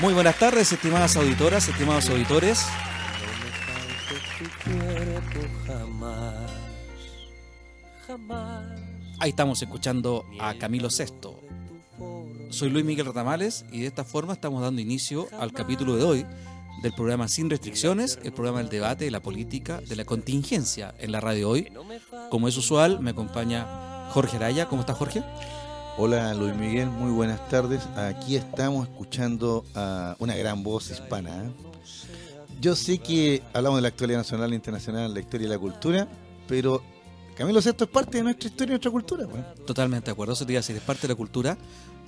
Muy buenas tardes, estimadas auditoras, estimados auditores. Ahí estamos escuchando a Camilo VI. Soy Luis Miguel Ratamales y de esta forma estamos dando inicio al capítulo de hoy del programa Sin Restricciones, el programa del debate de la política, de la contingencia en la radio hoy. Como es usual, me acompaña Jorge Araya. ¿Cómo estás, Jorge? Hola Luis Miguel, muy buenas tardes. Aquí estamos escuchando a una gran voz hispana. ¿eh? Yo sé que hablamos de la actualidad nacional e internacional, la historia y la cultura, pero Camilo VI es parte de nuestra historia y nuestra cultura. Totalmente de acuerdo, eso te iba a decir, es parte de la cultura,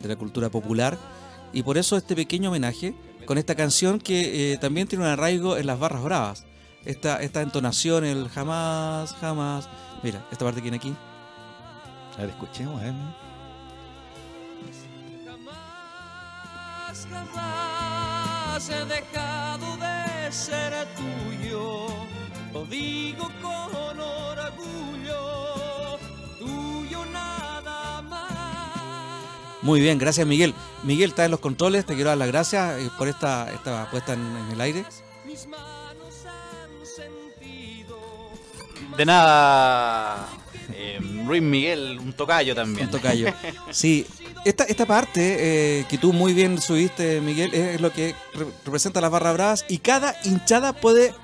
de la cultura popular, y por eso este pequeño homenaje con esta canción que eh, también tiene un arraigo en las barras bravas. Esta, esta entonación, el jamás, jamás. Mira, esta parte que viene aquí. A ver, escuchemos, ¿eh? Jamás he dejado de ser tuyo. Lo digo con orgullo, tuyo nada más. Muy bien, gracias Miguel. Miguel está en los controles, te quiero dar las gracias eh, por esta, esta puesta en, en el aire. Mis manos han sentido. De nada, eh, Luis Miguel, un tocayo también. Un tocayo. Sí, esta, esta parte eh, que tú muy bien subiste, Miguel, es lo que re- representa las barras bravas y cada hinchada puede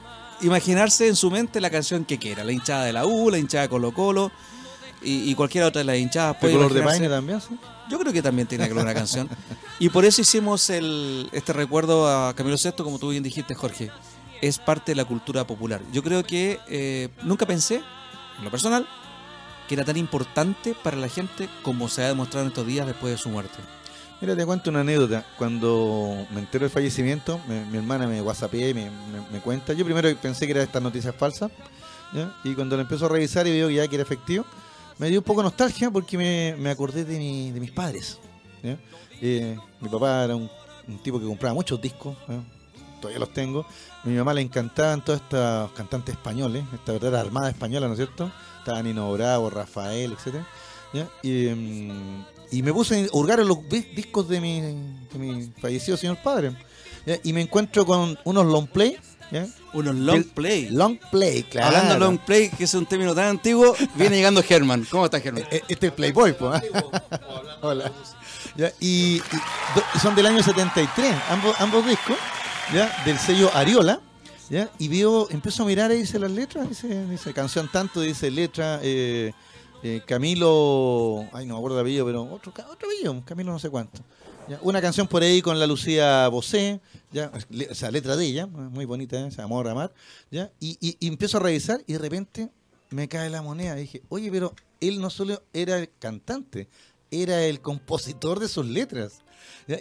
imaginarse en su mente la canción que quiera. La hinchada de la U, la hinchada de Colo Colo y, y cualquier otra de las hinchadas ¿De puede color de paine también? sí? Yo creo que también tiene que ver una canción. Y por eso hicimos el, este recuerdo a Camilo VI, como tú bien dijiste, Jorge. Es parte de la cultura popular. Yo creo que eh, nunca pensé, en lo personal, era tan importante para la gente como se ha demostrado en estos días después de su muerte. Mira, te cuento una anécdota. Cuando me entero del fallecimiento, mi hermana me whatsappea y me, me- cuenta. Yo primero pensé que era estas noticias falsas. Y cuando lo empiezo a revisar y veo que ya era efectivo, me dio un poco de nostalgia porque me, acordé de, mi- de mis padres. Eh, mi papá era un, tipo que compraba muchos discos. Todavía los tengo. A mi mamá le encantaban todos estos cantantes españoles, esta verdadera armada española, ¿no es cierto? Estaba Nino Bravo, Rafael, etcétera. ¿ya? Y, y me puse a hurgar en los di- discos de mi, de mi fallecido señor padre. ¿ya? Y me encuentro con unos long play. ¿ya? Unos long play. Long play, claro. Hablando de long play, que es un término tan antiguo, viene llegando Germán. ¿Cómo estás, Germán? Eh, Este es Playboy, pues. Hola. ¿Ya? Y, son del año 73, ambos, ambos discos, ¿ya? del sello Ariola. Y veo, empiezo a mirar y dice las letras, dice, dice canción tanto, dice letra, eh, eh, Camilo, ay no me acuerdo el apellido, pero otro, otro apellido, Camilo no sé cuánto. Una canción por ahí con la Lucía Bosé, ¿ya? Le- o sea, letra de ella, muy bonita, ¿eh? se Amor Amar, ¿ya? Y, y- y empiezo a revisar y de repente me cae la moneda. dije, oye, pero él no solo era el cantante, era el compositor de sus letras.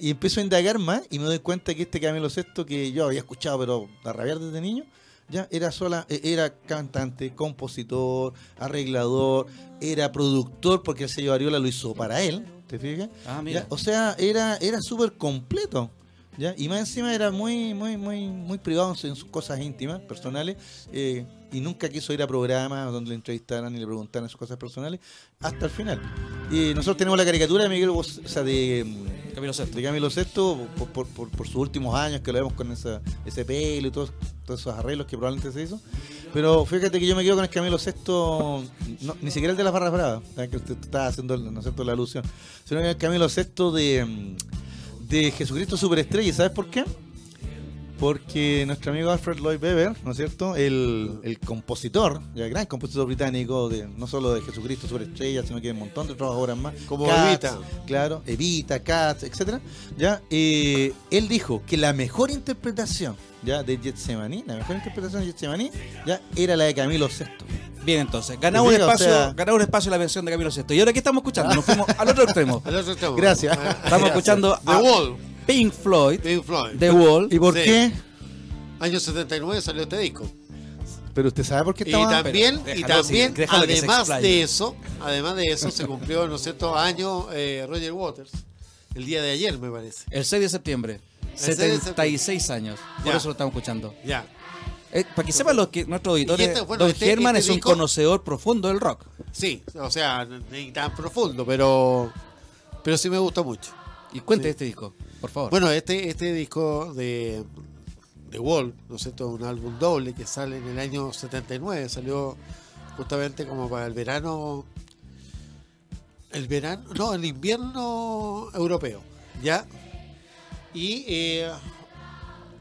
Y empiezo a indagar más y me doy cuenta que este Camilo Sexto que yo había escuchado, pero a rabiar desde niño, ya era sola, eh, era cantante, compositor, arreglador, era productor porque el sello Ariola lo hizo para él, ¿te fijas? Ah, mira. Ya, O sea, era, era súper completo. ¿ya? Y más encima era muy, muy, muy, muy privado en sus cosas íntimas, personales, eh, y nunca quiso ir a programas donde le entrevistaran y le preguntaran sus cosas personales, hasta el final. Y nosotros tenemos la caricatura de Miguel, Bos- o sea, de, mm, Camilo VI. de Camilo Sesto por, sus últimos años, que lo vemos con ese pelo y todos, esos arreglos que probablemente se hizo. Pero fíjate que yo me quedo con el Camilo Sexto, ni siquiera el de las barras bravas, que usted estaba haciendo ¿no es cierto? la alusión, sino el Camilo Sexto de, de Jesucristo Superestrella. ¿Y sabes por qué? Porque nuestro amigo Alfred Lloyd Webber, ¿no es cierto? El, el compositor, el gran compositor británico, de, no solo de Jesucristo Superestrella, sino que de un montón de otras obras más. Como Cats, Evita. Claro, Evita, Cats, etcétera. Ya, eh, él dijo que la mejor interpretación ya de Getsemaní, la mejor interpretación de Getsemaní, ya era la de Camilo VI. Bien, entonces, ganamos un espacio, sea- ganamos un espacio en la versión de Camilo VI. ¿Y ahora qué estamos escuchando? Nos fuimos al otro extremo. Al otro extremo. Gracias. Estamos escuchando The a Wall, Pink Floyd, Pink Floyd. The Wall. ¿Y por Sí. qué? Año 79 salió este disco. Pero usted sabe por qué Y estaba. también, pero y también que se además de eso, además de eso, se cumplió, ¿no es cierto?, año eh, Roger Waters, el día de ayer, me parece. El 6 de septiembre. El 6 de 76 años. Por eso lo estamos escuchando. Ya. Eh, para que sepan los que nuestros auditores, Y este- bueno, Don este- Germán este es un disco- conocedor profundo del rock. Sí, o sea, ni tan profundo, pero, pero sí me gusta mucho. Y cuente Sí. este disco, por favor. Bueno, este, este disco de The Wall, ¿no es cierto? Un álbum doble que sale en el año 79, salió justamente como para el verano, el verano, no, el invierno europeo, ¿ya? Y eh,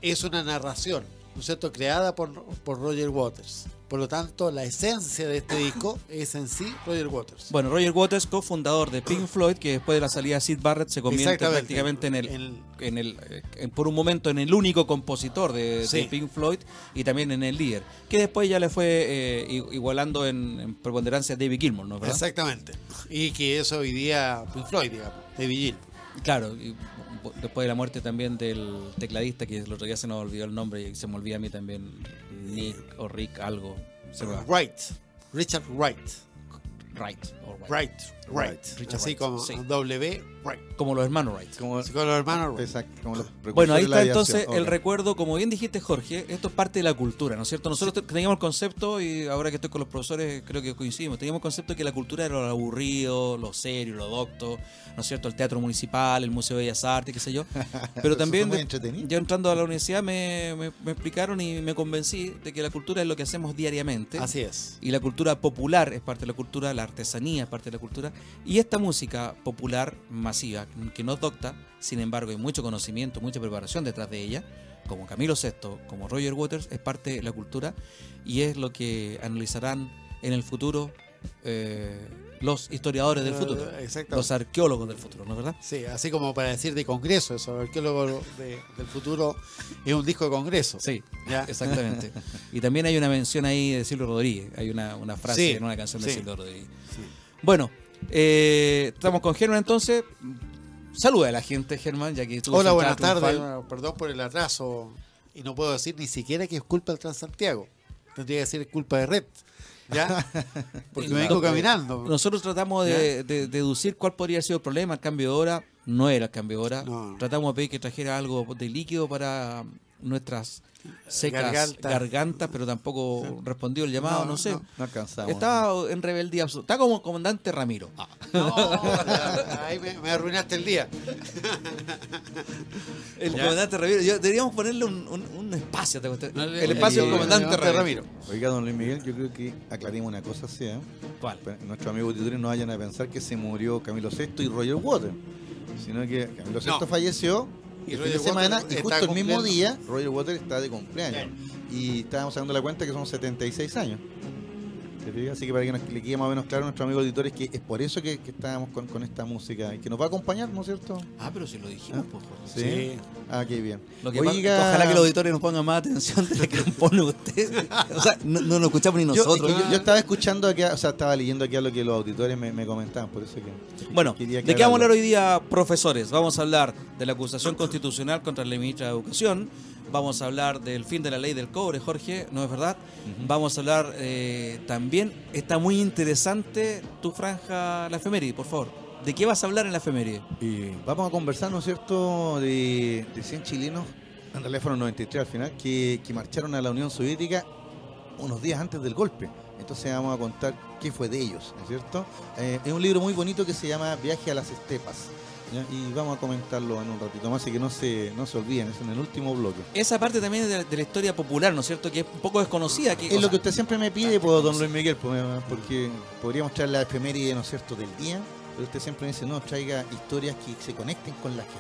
es una narración, ¿no es cierto? Creada por, por Roger Waters. Por lo tanto, la esencia de este disco es en sí Roger Waters. Bueno, Roger Waters, cofundador de Pink Floyd, que después de la salida de Sid Barrett se convierte prácticamente en el, El- en el eh, en- por un momento en el único compositor de. Pink Floyd y también en el líder, que después ya le fue eh, igualando en, en preponderancia a David Gilmour, ¿no es verdad? Exactamente. Y que eso hoy día Pink Floyd, digamos, David Gill. Claro, después de la muerte también del tecladista, que el otro día se nos olvidó el nombre y se me olvida a mí también, Nick o Rick algo. Se va. Wright. Richard Wright. Wright. Wright. Wright. Richard Así Wright, como sí. W. Wright. Como los hermanos Wright. Como, los hermanos Wright. exacto, como los Bueno, ahí de está entonces el recuerdo, como bien dijiste Jorge, esto es parte de la cultura, ¿no es cierto? Nosotros te- teníamos el concepto, y ahora que estoy con los profesores creo que coincidimos, teníamos el concepto que la cultura era lo aburrido, lo serio, lo docto, ¿no es cierto? El teatro municipal, el Museo de Bellas Artes, qué sé yo. Pero también, de- yo entrando a la universidad me, me- me explicaron y me convencí de que la cultura es lo que hacemos diariamente. Así es. Y la cultura popular es parte de la cultura, la artesanía es parte de la cultura. Y esta música popular masiva, que no es docta, sin embargo hay mucho conocimiento, mucha preparación detrás de ella, como Camilo VI, como Roger Waters, es parte de la cultura y es lo que analizarán en el futuro eh, los historiadores del futuro, Eh, Exactamente. los arqueólogos del futuro, ¿no es verdad? Sí, así como para decir de congreso, eso, el arqueólogo de- del futuro es un disco de congreso. Sí, Ya. exactamente. y también hay una mención ahí de Silvio Rodríguez, hay una, una frase Sí, en una canción de sí. Silvio Rodríguez. Sí. Bueno, eh, estamos con Germán entonces. Saluda a la gente, Germán, ya que tú Hola, buenas tardes. Bueno, Perdón por el atraso. Y no puedo decir ni siquiera que es culpa del Transantiago. Tendría que decir culpa de Red. ¿Ya? Porque me vengo caminando. Nosotros tratamos de, de deducir cuál podría haber sido el problema. El cambio de hora no era el cambio de hora. No. Tratamos de pedir que trajera algo de líquido para nuestras secas Garganta. gargantas, pero tampoco respondió el llamado, no, No, sé. no. No alcanzamos. Estaba en rebeldía absoluta. Está como comandante Ramiro. No, ahí me, me arruinaste el día. El Ya. comandante Ramiro. Yo- deberíamos ponerle un, un- un espacio. el el- espacio del el- comandante Ramiro. Oiga, don Luis Miguel, yo creo que aclaremos una cosa así, ¿eh? ¿Cuál? Nuestros amigos auditores no vayan a pensar que se murió Camilo VI y Roger Waters, sino que Camilo VI No. falleció Y el fin de semana y justo el mismo día Roger Waters está de cumpleaños. Y estábamos sacando la cuenta que son 76 años. ¿Te fijas? Así que para que nos, le quede más o menos claro a nuestros amigos auditores que es por eso que, que estábamos con, con esta música y que nos va a acompañar, ¿no es cierto? Ah, pero si lo dijimos, pues. Jorge. Sí. Sí. Ah, qué bien. Lo que pasa- ojalá que los auditores nos pongan más atención de la que nos pone usted. O sea, no, no lo escuchamos ni Yo, nosotros. es que yo- yo estaba escuchando aquí, o sea, estaba leyendo aquí a lo que los auditores me, me comentaban, por eso que. Bueno, ¿de qué vamos a hablar hoy día, profesores? Vamos a hablar de la acusación constitucional contra la ministra de Educación. Vamos a hablar del fin de la ley del cobre, Jorge, ¿no es verdad? Vamos a hablar eh, también, está muy interesante tu franja, la efeméride, por favor. ¿De qué vas a hablar en la efeméride? Y vamos a conversar, ¿no es cierto?, de, de 100 chilenos, en realidad fueron 93 al final, que, que marcharon a la Unión Soviética unos días antes del golpe. Entonces vamos a contar qué fue de ellos, ¿no es cierto? Eh, es un libro muy bonito que se llama Viaje a las Estepas. ¿Ya? Y vamos a comentarlo en un ratito más, así que no se, no se olviden, es en el último bloque. Esa parte también de, de la historia popular, ¿no es cierto? Que es un poco desconocida. Que, Es lo sea, que usted siempre me pide, pues, don Luis Miguel, pues, porque podríamos traer la efeméride, ¿no es cierto?, del día, pero usted siempre me dice, no, traiga historias que se conecten con la gente.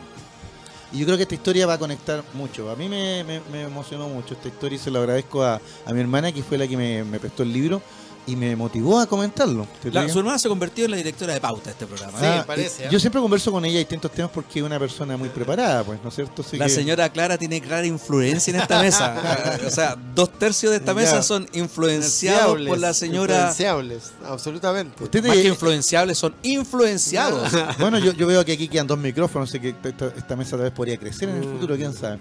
Y yo creo que esta historia va a conectar mucho. A mí me, me- me emocionó mucho esta historia y se lo agradezco a, a mi hermana, que fue la que me, me prestó el libro y me motivó a comentarlo. Su hermana se convirtió en la directora de pauta de este programa. Sí, ¿eh? parece, ¿eh? Yo siempre converso con ella distintos temas porque es una persona muy preparada, pues, ¿no es cierto? Así La que- señora Clara tiene clara influencia en esta mesa. o sea, dos tercios de esta mesa Ya. son influenciados por la señora. Influenciables, absolutamente. Usted Más que influenciables, son influenciados. Bueno, yo, yo veo que aquí quedan dos micrófonos, así que esta, esta mesa tal vez podría crecer en el futuro, quién sabe.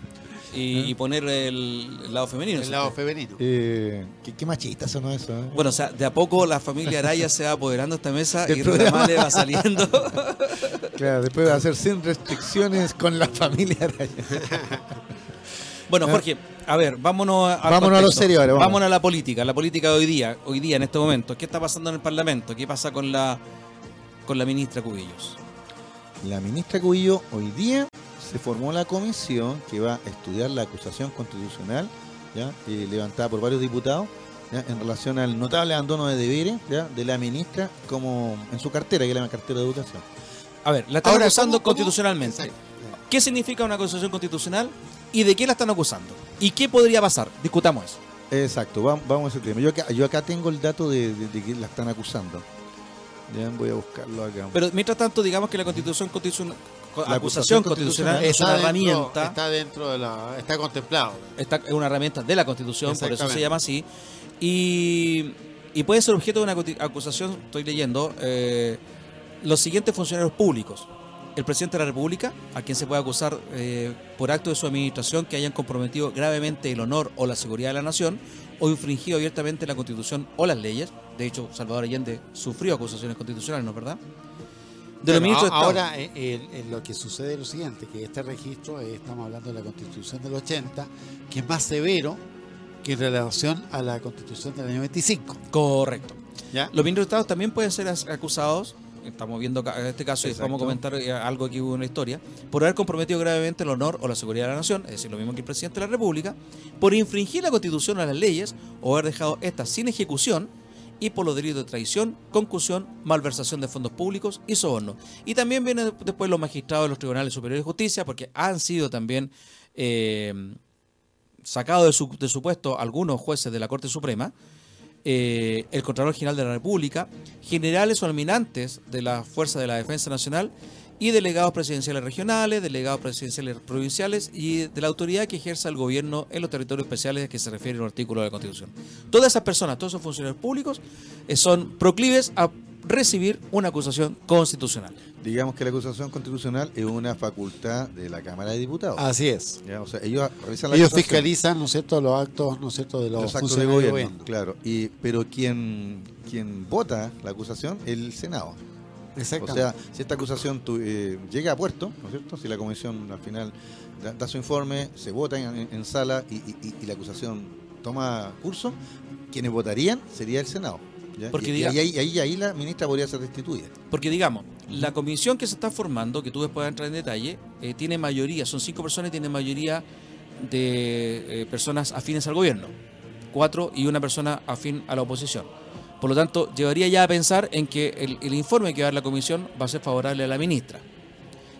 Y, y poner el, lado femenino. El ¿sí? lado femenino. Eh, ¿qué, qué machistas son eso, ¿eh? Bueno, o sea, de a poco la familia Araya se va apoderando de esta mesa y programa. Ramale va saliendo. Claro, después va a ser sin restricciones con la familia Araya. Bueno, Jorge, a ver, vámonos a, Vámonos a lo serio ahora, vamos. Vámonos a la política, la política de hoy día, hoy día en este momento. ¿Qué está pasando en el Parlamento? ¿Qué pasa con la con la ministra Cubillos? la ministra Cubillo hoy día se formó la comisión que va a estudiar la acusación constitucional ¿ya? Eh, levantada por varios diputados ¿ya? en relación al notable abandono de deberes ¿ya? de la ministra como en su cartera, que es la cartera de educación. A ver, la están Ahora, acusando ¿cómo- cómo? constitucionalmente. Exacto. ¿Qué significa una acusación constitucional y de qué la están acusando? ¿Y qué podría pasar? Discutamos eso. Exacto, va- vamos a ese tema. Yo acá, yo acá tengo el dato de, de- de que la están acusando. Ya voy a buscarlo acá. Pero mientras tanto, digamos que la constitución constitucional, la, acusación constitucional es una dentro- herramienta, Está dentro de la. Está contemplado. está, es una herramienta de la constitución, por eso se llama así, y, y puede ser objeto de una acusación, estoy leyendo, eh, los siguientes funcionarios públicos. El presidente de la República, a quien se puede acusar eh, por acto de su administración que hayan comprometido gravemente el honor o la seguridad de la nación o infringido abiertamente la constitución o las leyes. De hecho, Salvador Allende sufrió acusaciones constitucionales, ¿no es verdad? De los Bueno, ministros de a- Estado. ahora eh, lo que sucede es lo siguiente, que este registro, eh, estamos hablando de la constitución del 80, que es más severo que en relación a la constitución del año 25. Correcto. ¿ya? Los ministros de Estado también pueden ser acusados, estamos viendo en este caso y vamos a comentar eh, algo que hubo en la historia, por haber comprometido gravemente el honor o la seguridad de la nación, es decir, lo mismo que el presidente de la República, por infringir la constitución o las leyes o haber dejado estas sin ejecución y por los delitos de traición, concusión, malversación de fondos públicos y soborno. Y también vienen después los magistrados de los tribunales superiores de justicia, porque han sido también eh, sacados de su, puesto algunos jueces de la Corte Suprema, eh, el Contralor General de la República, generales o almirantes de la Fuerza de la Defensa Nacional y delegados presidenciales regionales, delegados presidenciales provinciales y de la autoridad que ejerza el gobierno en los territorios especiales a que se refiere el artículo de la Constitución. Todas esas personas, todos esos funcionarios públicos eh, son proclives a recibir una acusación constitucional. Digamos que la acusación constitucional es una facultad de la Cámara de Diputados. Así es. Ya, O sea, ellos la fiscalizan, ¿no es cierto?, los actos, ¿no es cierto?, de los, los actos de funcionarios de gobierno, gobierno. claro. Y, pero quien, quien vota la acusación es el Senado. O sea, si esta acusación tu- eh, llega a puerto, ¿no es cierto? Si la comisión al final da, da su informe, se vota en, en sala y, y- y la acusación toma curso, quienes votarían sería el Senado. ¿ya? Porque y, diga- y ahí, ahí, ahí la ministra podría ser destituida. Porque digamos, la comisión que se está formando, que tú después vas a entrar en detalle, eh, tiene mayoría, son cinco personas y tiene mayoría de eh, personas afines al gobierno. Cuatro y una persona afín a la oposición. Por lo tanto, llevaría ya a pensar en que el, el informe que va a dar la comisión va a ser favorable a la ministra.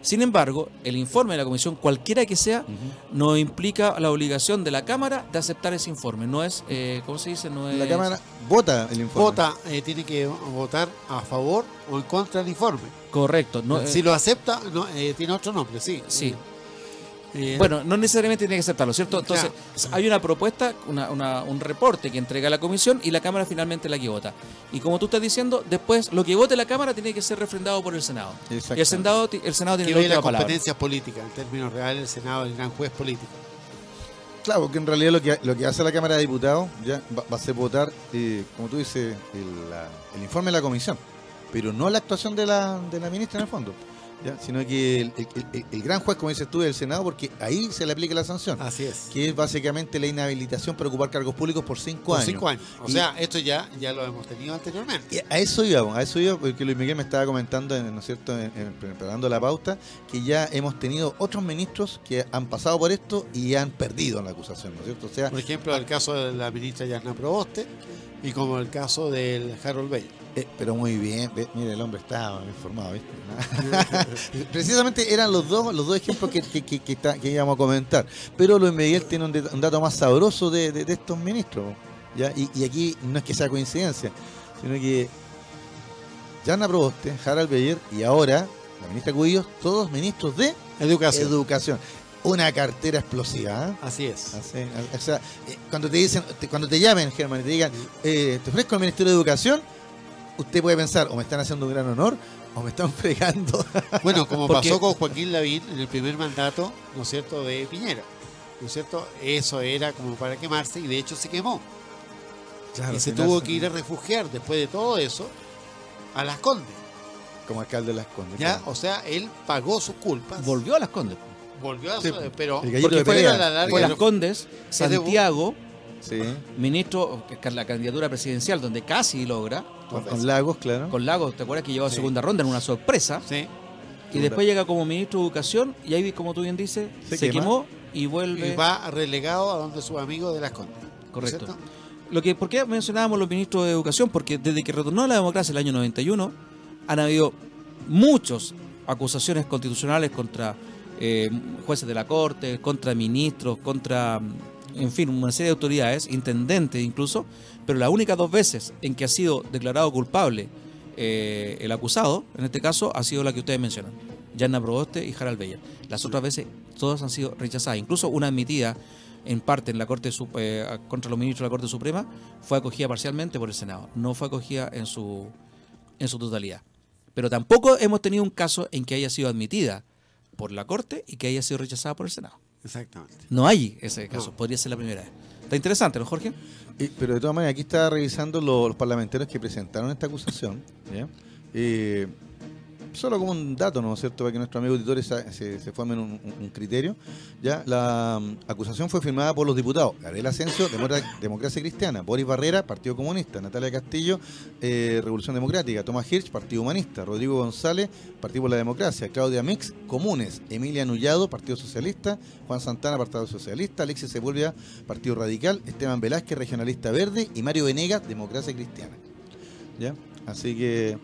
Sin embargo, el informe de la comisión, cualquiera que sea, no implica la obligación de la Cámara de aceptar ese informe. No es, eh, ¿cómo se dice? No es, La Cámara vota el informe. Vota, eh, tiene que votar a favor o en contra del informe. Correcto. No, eh, si lo acepta, no, eh, tiene otro nombre, sí. Sí. Eh, Bueno, no necesariamente tiene que aceptarlo, ¿cierto? Entonces, hay una propuesta, una- una- un reporte que entrega la comisión y la Cámara finalmente la que vota. Y como tú estás diciendo, después lo que vote la Cámara tiene que ser refrendado por el Senado. Y el. Senado, el Senado tiene que la palabra. competencias políticas. En términos reales, el Senado es el gran juez político. Claro, porque en realidad lo que, lo que hace la Cámara de Diputados ya va, va a ser votar, eh, como tú dices, el, la- el informe de la comisión, pero no la actuación de la, de la ministra en el fondo, ¿ya? sino que el, el- el- el gran juez, como dices tú, es el Senado, porque ahí se le aplica la sanción, Así es. que es básicamente la inhabilitación para ocupar cargos públicos por cinco Por años. cinco años. O Y- sea, esto ya, ya lo hemos tenido anteriormente. Y a eso íbamos, a eso iba, porque Luis Miguel me estaba comentando, en- ¿no es cierto?, en- en- preparando la pauta, que ya hemos tenido otros ministros que han pasado por esto y han perdido en la acusación, ¿no es cierto? O sea, Por ejemplo, el caso de la ministra Yarna Proboste y como el caso del Harold Bello. Eh, pero muy bien, ve, mira, el hombre está informado, ¿viste? Precisamente eran los dos, los dos ejemplos que, que, que- que está- que íbamos a comentar. Pero Luis Miguel tiene un, dato más sabroso de, de- de estos ministros. ¿ya? Y, y aquí no es que sea coincidencia, sino que Jana Proboste, Harald Beyer y ahora la ministra Cubillos, todos ministros de Educación. educación. Una cartera explosiva. ¿eh? Así es. Así, o sea, eh, cuando te dicen, cuando te llamen, Germán, y te digan, eh, te ofrezco el Ministerio de Educación, usted puede pensar, o me están haciendo un gran honor, o me están fregando. Bueno, como Porque- pasó con Joaquín Lavín en el primer mandato, ¿no es cierto?, de Piñera. ¿No es cierto? Eso era como para quemarse y de hecho se quemó. y se tuvo que ir a refugiar después de todo eso a Las Condes. Como alcalde de las Condes. ¿ya? claro. O sea, él pagó sus culpas. Volvió a las Condes. Volvió a Sí, su- pero el gallito porque de fue a la larga Fue las Condes, Santiago, Sí, ministro, la candidatura presidencial, donde casi logra, con, con Lagos, claro. con Lagos, ¿te acuerdas que llegó a segunda ronda en una sorpresa? Sí. y después llega como ministro de Educación y ahí, como tú bien dices, Se se, quema. quemó y vuelve. Y va relegado a donde sus amigos de las Condes. ¿no es Correcto. cierto? Lo que, ¿Por qué mencionábamos los ministros de Educación? Porque desde que retornó la democracia el año 91, han habido muchas acusaciones constitucionales contra eh, jueces de la Corte, contra ministros, contra, mm, en fin, una serie de autoridades, intendentes incluso, pero las únicas dos veces en que ha sido declarado culpable eh, el acusado, en este caso, ha sido la que ustedes mencionan, Yanna Proboste y Harald Bella. Las otras veces, todas han sido rechazadas, incluso una admitida en parte en la Corte eh, contra los ministros de la Corte Suprema fue acogida parcialmente por el Senado, no fue acogida en su en su totalidad. Pero tampoco hemos tenido un caso en que haya sido admitida por la Corte y que haya sido rechazada por el Senado. Exactamente. No hay ese caso, No. podría ser la primera vez. Está interesante, ¿no, Jorge? Eh, pero de todas maneras, aquí está revisando lo- los parlamentarios que presentaron esta acusación. ¿ya? Eh, solo como un dato, ¿no es cierto? Para que nuestros amigos auditores se, se formen un, criterio. ¿ya? La mm, acusación fue firmada por los diputados Gabriel Asensio, Democracia Cristiana, Boris Barrera, Partido Comunista, Natalia Castillo, eh, Revolución Democrática, Tomás Hirsch, Partido Humanista, Rodrigo González, Partido por la Democracia, Claudia Mix, Comunes, Emilia Nullado, Partido Socialista, Juan Santana, Partido Socialista, Alexis Sepúlveda, Partido Radical, Esteban Velázquez, Regionalista Verde y Mario Venegas, Democracia Cristiana. ¿Ya? Así que,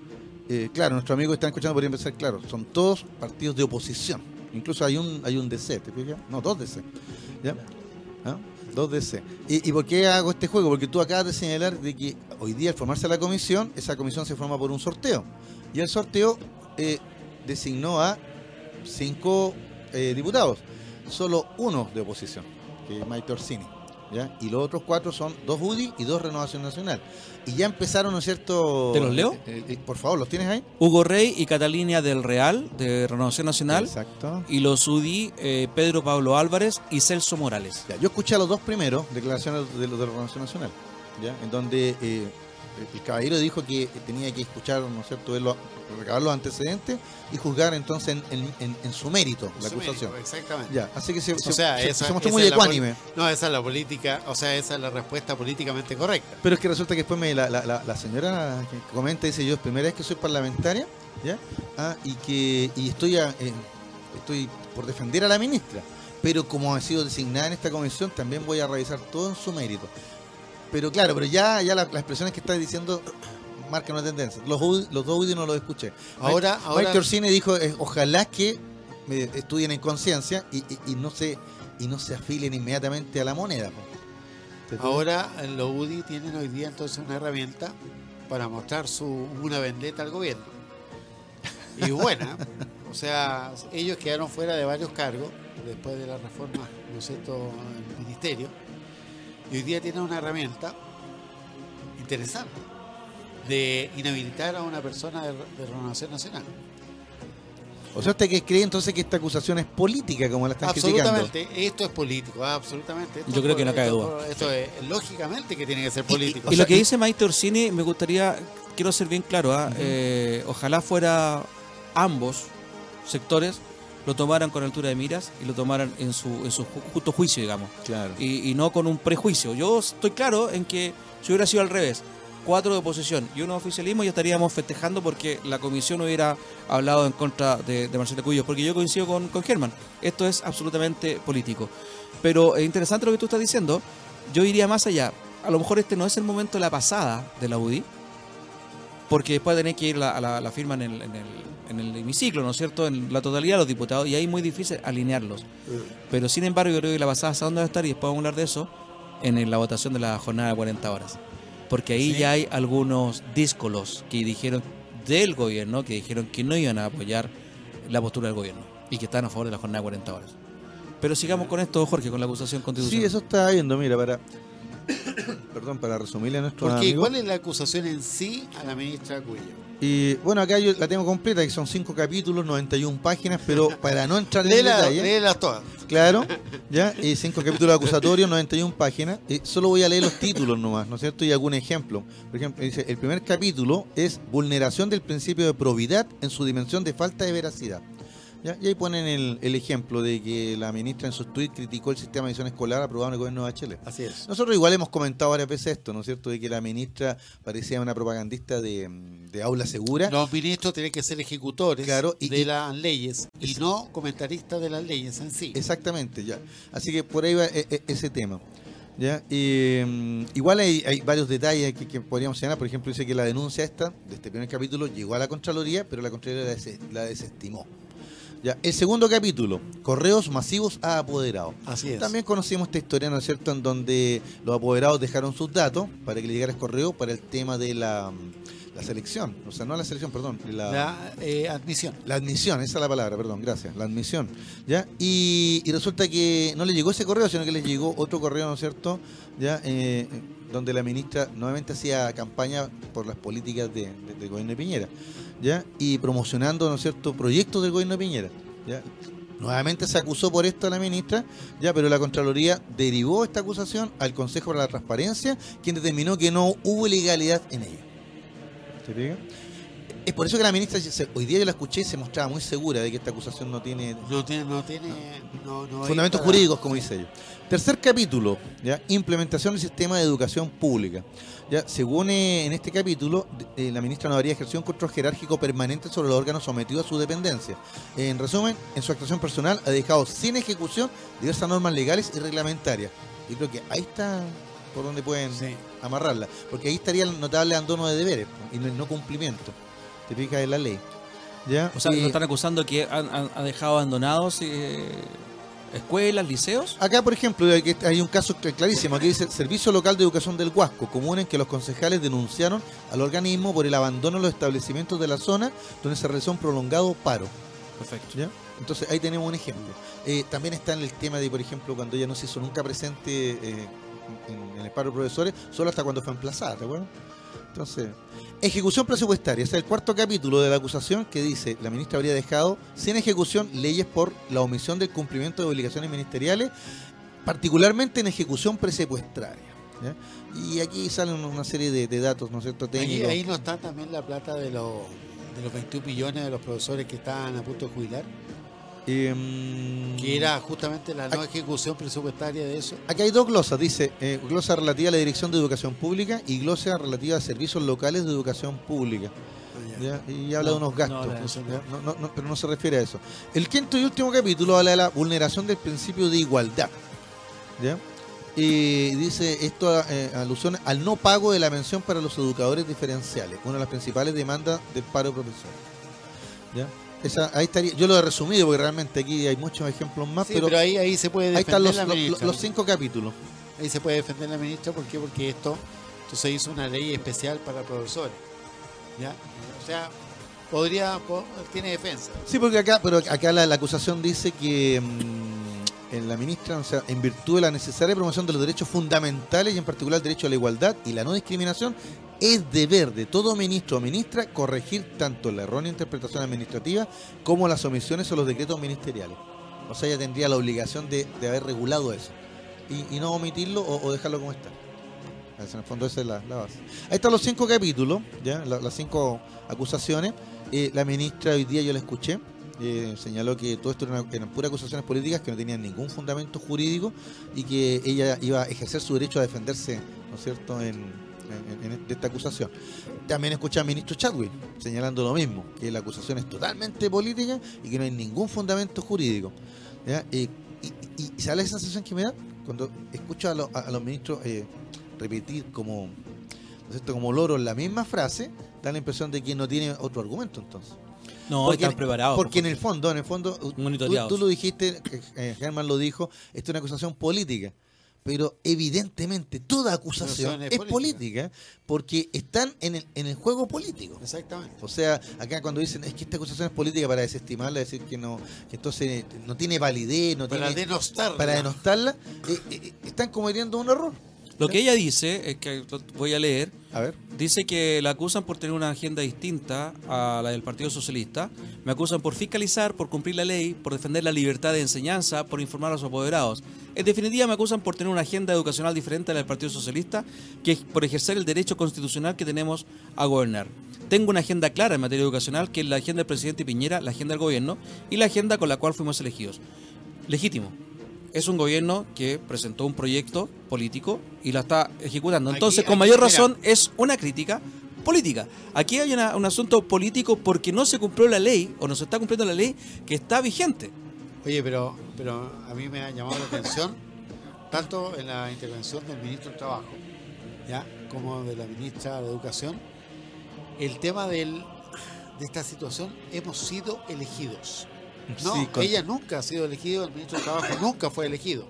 eh, claro, nuestros amigos que están escuchando podrían pensar, claro, son todos partidos de oposición. Incluso hay un, hay un DC, ¿te fijas? No, dos DC. ¿Ya? ¿Ah? Dos DC. ¿Y, ¿Y por qué hago este juego? Porque tú acabas de señalar de que hoy día al formarse la comisión, esa comisión se forma por un sorteo. Y el sorteo eh, designó a cinco eh, diputados, solo uno de oposición, que es Maite Orsini. ¿Ya? Y los otros cuatro son dos UDI y dos Renovación Nacional. Y ya empezaron, ¿no es cierto? ¿Te los leo? Eh, eh, por favor, ¿los tienes ahí? Hugo Rey y Catalina del Real, de Renovación Nacional, Exacto. y los UDI, eh, Pedro Pablo Álvarez y Celso Morales. Ya, yo escuché a los dos primeros declaraciones de los de Renovación Nacional, ¿ya? en donde el caballero dijo que tenía que escuchar, ¿no es cierto?, los- recabar los antecedentes y juzgar entonces en, en- en- en su mérito la Su acusación. mérito, Exactamente. Ya, así que se, O se- sea, se- esa, se mostró muy ecuánime. No, esa es la política, o sea, esa es la respuesta políticamente correcta. Pero es que resulta que después me, la, la- la- la señora que comenta, dice yo, es primera vez que soy parlamentaria, ¿ya? Ah, y que y estoy, a- eh, estoy por defender a la ministra. Pero como ha sido designada en esta comisión, también voy a revisar todo en su mérito. Pero claro, pero ya, ya la- las expresiones que está diciendo marcan una tendencia. Los, los dos UDI no los escuché. Ahora- Mike, ahora- Mike Orsini dijo, eh, ojalá que eh, estudien en conciencia y, y- y no se y no se afilen inmediatamente a la moneda. Ahora los UDI tienen hoy día entonces una herramienta para mostrar su una vendetta al gobierno. Y buena, o sea, ellos quedaron fuera de varios cargos después de la reforma, ¿no es cierto?, en el ministerio. Y hoy día tienen una herramienta interesante de inhabilitar a una persona de, de Renovación Nacional. O sea, usted que cree entonces que esta acusación es política, como la están criticando. Absolutamente, esto es político, absolutamente. Esto Yo creo que no cabe esto duda. por- Esto es, lógicamente que tiene que ser político. y lo que y- dice Maite Orsini, me gustaría, quiero ser bien claro, ¿ah? Eh, ojalá fuera ambos sectores lo tomaran con altura de miras y lo tomaran en su, en su ju- justo juicio, digamos. Claro. y, y no con un prejuicio. Yo estoy claro en que si hubiera sido al revés, cuatro de oposición y uno de oficialismo, ya estaríamos festejando porque la comisión hubiera hablado en contra de, de Marcelo Cuyo, porque yo coincido con, con Germán. Esto es absolutamente político. Pero es interesante lo que tú estás diciendo. Yo iría más allá. A lo mejor este no es el momento de la pasada de la UDI, porque después tener que ir la- a la, la firma en el, en, el, en el hemiciclo, ¿no es cierto? En la totalidad de los diputados, y ahí es muy difícil alinearlos. Pero sin embargo, yo creo que la pasada dónde va a estar, y después vamos a hablar de eso, en la votación de la jornada de 40 horas. Porque ahí Sí. ya hay algunos díscolos que dijeron del gobierno, que dijeron que no iban a apoyar la postura del gobierno y que están a favor de la jornada de 40 horas. Pero sigamos con esto, Jorge, con la acusación Sí, constitucional. eso está viendo, mira, para. Perdón, para resumirle a nuestro Porque, amigo. ¿cuál es la acusación en sí a la ministra Cuello? Y bueno, acá yo la tengo completa, que son cinco capítulos, 91 páginas, pero para no entrar en Léela- detalle. léelas todas. Claro, ya, y cinco capítulos acusatorios, 91 páginas. Y solo voy a leer los títulos nomás, ¿no es cierto? Y algún ejemplo. Por ejemplo, dice, el primer capítulo es vulneración del principio de probidad en su dimensión de falta de veracidad. ¿Ya? Y ahí ponen el, el ejemplo de que la ministra en sus tweets criticó el sistema de edición escolar aprobado en el gobierno de Chile. Así es. Nosotros igual hemos comentado varias veces esto, ¿no es cierto? De que la ministra parecía una propagandista de, de aula segura. Los ministros tienen que ser ejecutores Claro, y- de y- las leyes y Es- no comentaristas de las leyes en sí. Exactamente, ya. Así que por ahí va e- e- ese tema. ¿ya? Y, mm, igual hay, hay varios detalles que, que podríamos señalar. Por ejemplo, dice que la denuncia esta, de este primer capítulo, llegó a la Contraloría, pero la Contraloría la, des- la desestimó. ¿Ya? El segundo capítulo, correos masivos a apoderados. Así es. También conocimos esta historia, ¿no es cierto?, en donde los apoderados dejaron sus datos para que le llegara el correo para el tema de la, la selección. O sea, no la selección, perdón. La, La eh, admisión. la admisión, esa es la palabra, perdón, gracias. La admisión. ¿ya? Y, y resulta que no le llegó ese correo, sino que le llegó otro correo, ¿no es cierto? ¿Ya? Eh, donde la ministra nuevamente hacía campaña por las políticas de- de- del gobierno de Piñera. ¿ya? Y promocionando, ¿no es cierto?, proyectos del gobierno de Piñera. ¿ya? Nuevamente se acusó por esto a la ministra, ya, pero la Contraloría derivó esta acusación al Consejo para la Transparencia, quien determinó que no hubo ilegalidad en ella. ¿Se fija? Es por eso que la ministra, hoy día yo la escuché y se mostraba muy segura de que esta acusación no tiene No tiene, no tiene, no, fundamentos jurídicos, como dice ella. Tercer capítulo, ¿ya? implementación del sistema de educación pública. ¿ya? Según eh, en este capítulo, de- eh, la ministra no habría ejercido un control jerárquico permanente sobre los órganos sometidos a su dependencia. En resumen, en su actuación personal ha dejado sin ejecución diversas normas legales y reglamentarias. Y creo que ahí está por donde pueden Sí. amarrarla, porque ahí estaría el notable abandono de deberes y no, no cumplimiento. Te fijas en la ley. ¿Ya? O sea, nos están acusando que han, han- han dejado abandonados eh, escuelas, liceos. Acá, por ejemplo, hay un caso cl- clarísimo que dice Servicio Local de Educación del Huasco, común en que los concejales denunciaron al organismo por el abandono de los establecimientos de la zona donde se realizó un prolongado paro. Perfecto. ¿ya? Entonces ahí tenemos un ejemplo. Eh, también está en el tema de, por ejemplo, cuando ella no se hizo nunca presente eh, en, en el paro de profesores, solo hasta cuando fue emplazada, ¿te acuerdas? Entonces, ejecución presupuestaria. Es el cuarto capítulo de la acusación que dice la ministra habría dejado sin ejecución leyes por la omisión del cumplimiento de obligaciones ministeriales, particularmente en ejecución presupuestaria. ¿ya? Y aquí salen una serie de, de datos, ¿no es cierto? Ahí, ahí no está también la plata de los, de los 21 millones de los profesores que estaban a punto de jubilar, Em, que era justamente la no ejecución presupuestaria de eso. Aquí hay dos glosas, dice eh, glosa relativa a la Dirección de Educación Pública y glosa relativa a servicios locales de educación pública. ¿ya? Y habla de unos gastos, no pero no se refiere a eso. El quinto y último capítulo habla de la vulneración del principio de igualdad. ¿ya? Y dice esto eh, alusión al no pago de la mención para los educadores diferenciales, una de las principales demandas del paro profesor. ¿ya? Esa, ahí estaría, yo lo he resumido porque realmente aquí hay muchos ejemplos más, Sí, pero, pero, ahí, ahí se puede ahí defender están los, la los- ministra. los cinco capítulos. Ahí se puede defender la ministra, ¿por qué? Porque esto, se hizo una ley especial para profesores. ¿ya? O sea, podría, po- tiene defensa. Sí, porque acá, pero acá la, la acusación dice que mm, en la ministra, en virtud de la necesaria promoción de los derechos fundamentales y en particular el derecho a la igualdad y la no discriminación, es deber de todo ministro o ministra corregir tanto la errónea interpretación administrativa como las omisiones o los decretos ministeriales. O sea, ella tendría la obligación de, haber regulado eso y, no omitirlo o, dejarlo como está. En el fondo esa es la, base. Ahí están los cinco capítulos, ya la- las cinco acusaciones. Eh, la ministra hoy día yo la escuché, eh, señaló que todo esto eran puras acusaciones políticas que no tenían ningún fundamento jurídico y que ella iba a ejercer su derecho a defenderse, ¿no es cierto?, en, en- de esta acusación. También escuché al ministro Chadwick señalando lo mismo, que la acusación es totalmente política y que no hay ningún fundamento jurídico. Eh, y, ¿sabe la sensación que me da? Cuando escucho a, lo- a- los ministros eh, repetir como, ¿no como loros la misma frase, da la impresión de que no tiene otro argumento entonces. No, Porque- están preparados. Porque en el fondo, en el fondo, tú, lo dijiste, eh, Germán lo dijo, esto es una acusación política. Pero evidentemente toda acusación es es política. política porque están en el, en el juego político. Exactamente. O sea, acá cuando dicen es que esta acusación es política para desestimarla, decir que no, que entonces no tiene validez, no Para tiene denostar. para denostarla, eh, eh, están cometiendo un error. Lo que ella dice, es que voy a leer, A ver. dice que la acusan por tener una agenda distinta a la del Partido Socialista. Me acusan por fiscalizar, por cumplir la ley, por defender la libertad de enseñanza, por informar a los apoderados. En definitiva, me acusan por tener una agenda educacional diferente a la del Partido Socialista, que es por ejercer el derecho constitucional que tenemos a gobernar. Tengo una agenda clara en materia educacional, que es la agenda del presidente Piñera, la agenda del gobierno y la agenda con la cual fuimos elegidos. Legítimo. Es un gobierno que presentó un proyecto político y lo está ejecutando. Aquí- Entonces, con mayor mira. razón, es una crítica política. Aquí hay una- un asunto político porque no se cumplió la ley, o no se está cumpliendo la ley que está vigente. Oye, pero, pero a mí me ha llamado la atención, tanto en la intervención del ministro del Trabajo, ¿ya? como de la ministra de Educación, el tema del, de esta situación, hemos sido elegidos. No, Sí, con- ella nunca ha sido elegido, el ministro del Trabajo nunca fue elegido.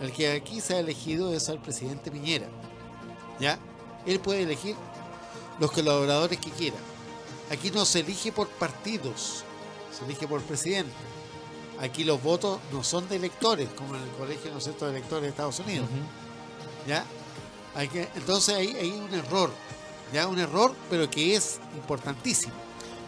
El que aquí se ha elegido es al presidente Piñera. ¿Ya? Él puede elegir los colaboradores que quiera. Aquí no se elige por partidos, se elige por presidente. Aquí los votos no son de electores, como en el colegio ¿no de electores de Estados Unidos. ¿Ya? Hay que, entonces hay, hay un error, ¿ya? Un error, pero que es importantísimo.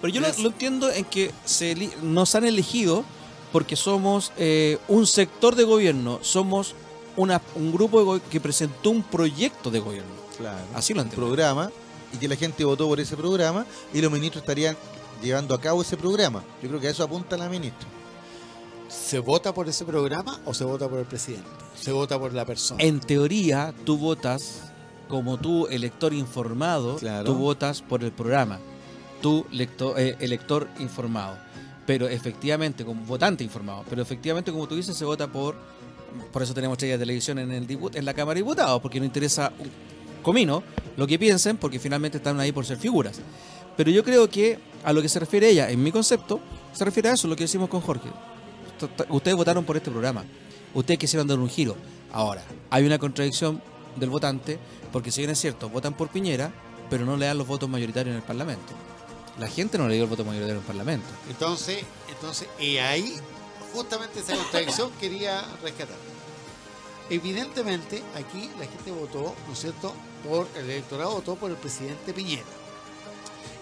Pero yo lo, entiendo en que se nos han elegido porque somos eh, un sector de gobierno, somos una, un grupo que presentó un proyecto de gobierno. Claro. Así lo un programa y que la gente votó por ese programa y los ministros estarían llevando a cabo ese programa. Yo creo que a eso apunta la ministra. ¿Se vota por ese programa o se vota por el presidente? Se vota por la persona. En teoría, tú votas como tú, elector informado, Claro. tú votas por el programa. Tú, lector, eh, elector informado. Pero efectivamente, como votante informado, pero efectivamente, como tú dices, se vota por. Por eso tenemos estrellas de televisión en, el en la Cámara de Diputados, porque no interesa un comino lo que piensen, porque finalmente están ahí por ser figuras. Pero yo creo que a lo que se refiere ella, en mi concepto, se refiere a eso, lo que decimos con Jorge. Ustedes votaron por este programa. Ustedes quisieron dar un giro. Ahora, hay una contradicción del votante, porque si bien es cierto, votan por Piñera, pero no le dan los votos mayoritarios en el Parlamento. La gente no le dio el voto mayoritario en el Parlamento. Entonces, entonces, y ahí, justamente esa contradicción quería rescatar. Evidentemente, aquí la gente votó, ¿no es cierto?, por el electorado votó por el presidente Piñera.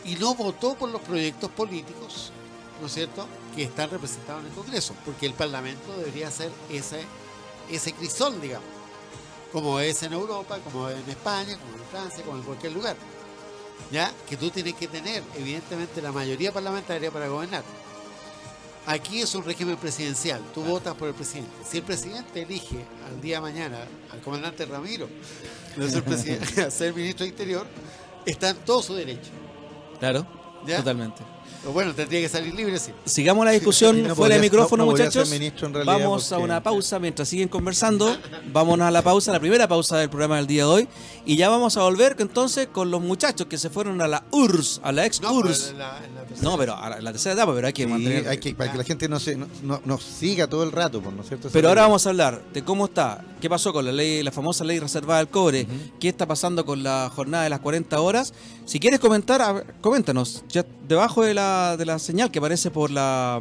Y no votó por los proyectos políticos, ¿no es cierto?, que están representados en el Congreso, porque el Parlamento debería ser ese, ese crisol, digamos, como es en Europa, como en España, como en Francia, como en cualquier lugar. ¿Ya? Que tú tienes que tener, evidentemente, la mayoría parlamentaria para gobernar. Aquí es un régimen presidencial, tú votas por el presidente. Si el presidente elige al día de mañana al comandante Ramiro de ser, presidente, a ser ministro de Interior, está en todo su derecho. Claro, ¿Ya? totalmente. Bueno, tendría que salir libre, sí. Sigamos la discusión Y no fuera de micrófono, no- no podría muchachos. ser ministro en realidad Vamos a una pausa mientras siguen conversando. Vámonos a la pausa, la primera pausa del programa del día de hoy. Y ya vamos a volver entonces con los muchachos que se fueron a la URSS, a la ex No, URSS. pero en la- en la tercera- No, pero a la, la tercera etapa, pero hay que Sí, mantener. hay que, para que la gente no se no, no- nos siga todo el rato, pues, ¿no es cierto? Pero ahora vamos a hablar de cómo está, qué pasó con la ley, la famosa ley reservada del cobre, qué está pasando con la jornada de las 40 horas. Si quieres comentar, coméntanos. Ya debajo de la, de la señal que aparece por la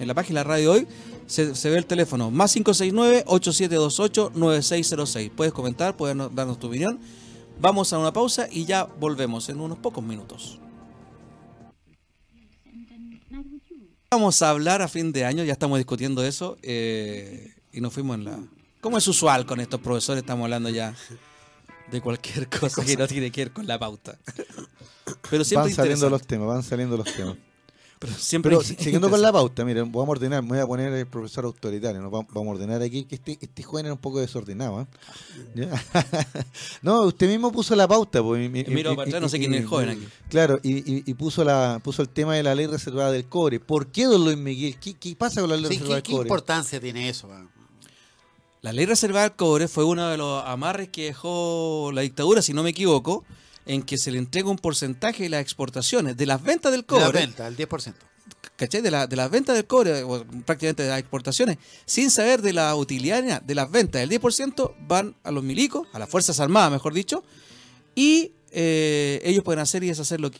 en la página de radio hoy, se, se ve el teléfono más 569-8728-9606. Puedes comentar, puedes no- darnos tu opinión. Vamos a una pausa y ya volvemos en unos pocos minutos. Vamos a hablar a fin de año, ya estamos discutiendo eso eh, y nos fuimos en la... Como es usual con estos profesores, estamos hablando ya de cualquier cosa que no tiene que ver con la pauta. Pero siempre van saliendo los temas, van saliendo los temas. Pero siempre Pero siguiendo con la pauta, miren, vamos a ordenar, me voy a poner el profesor autoritario, ¿no? vamos, a ordenar aquí que este, este joven era un poco desordenado. ¿eh? ¿Ya? no, usted mismo puso la pauta. Pues, y- y- Miro y- para atrás, no sé quién es el joven aquí. Claro, y, y- y puso la puso el tema de la ley reservada del cobre. ¿Por qué, don Luis Miguel? ¿Qué, qué pasa con la ley Sí, reservada ¿qué, del qué cobre? importancia tiene eso? va? La ley reservada del cobre fue uno de los amarres que dejó la dictadura, si no me equivoco, en que se le entrega un porcentaje de las exportaciones, de las ventas del De la cobre. venta, el 10%. ¿cachai? De, la, de las ventas del cobre, o prácticamente de las exportaciones, sin saber de la utilidad de las ventas del 10% van a los milicos, a las Fuerzas Armadas, mejor dicho, y eh, ellos pueden hacer y deshacer lo que,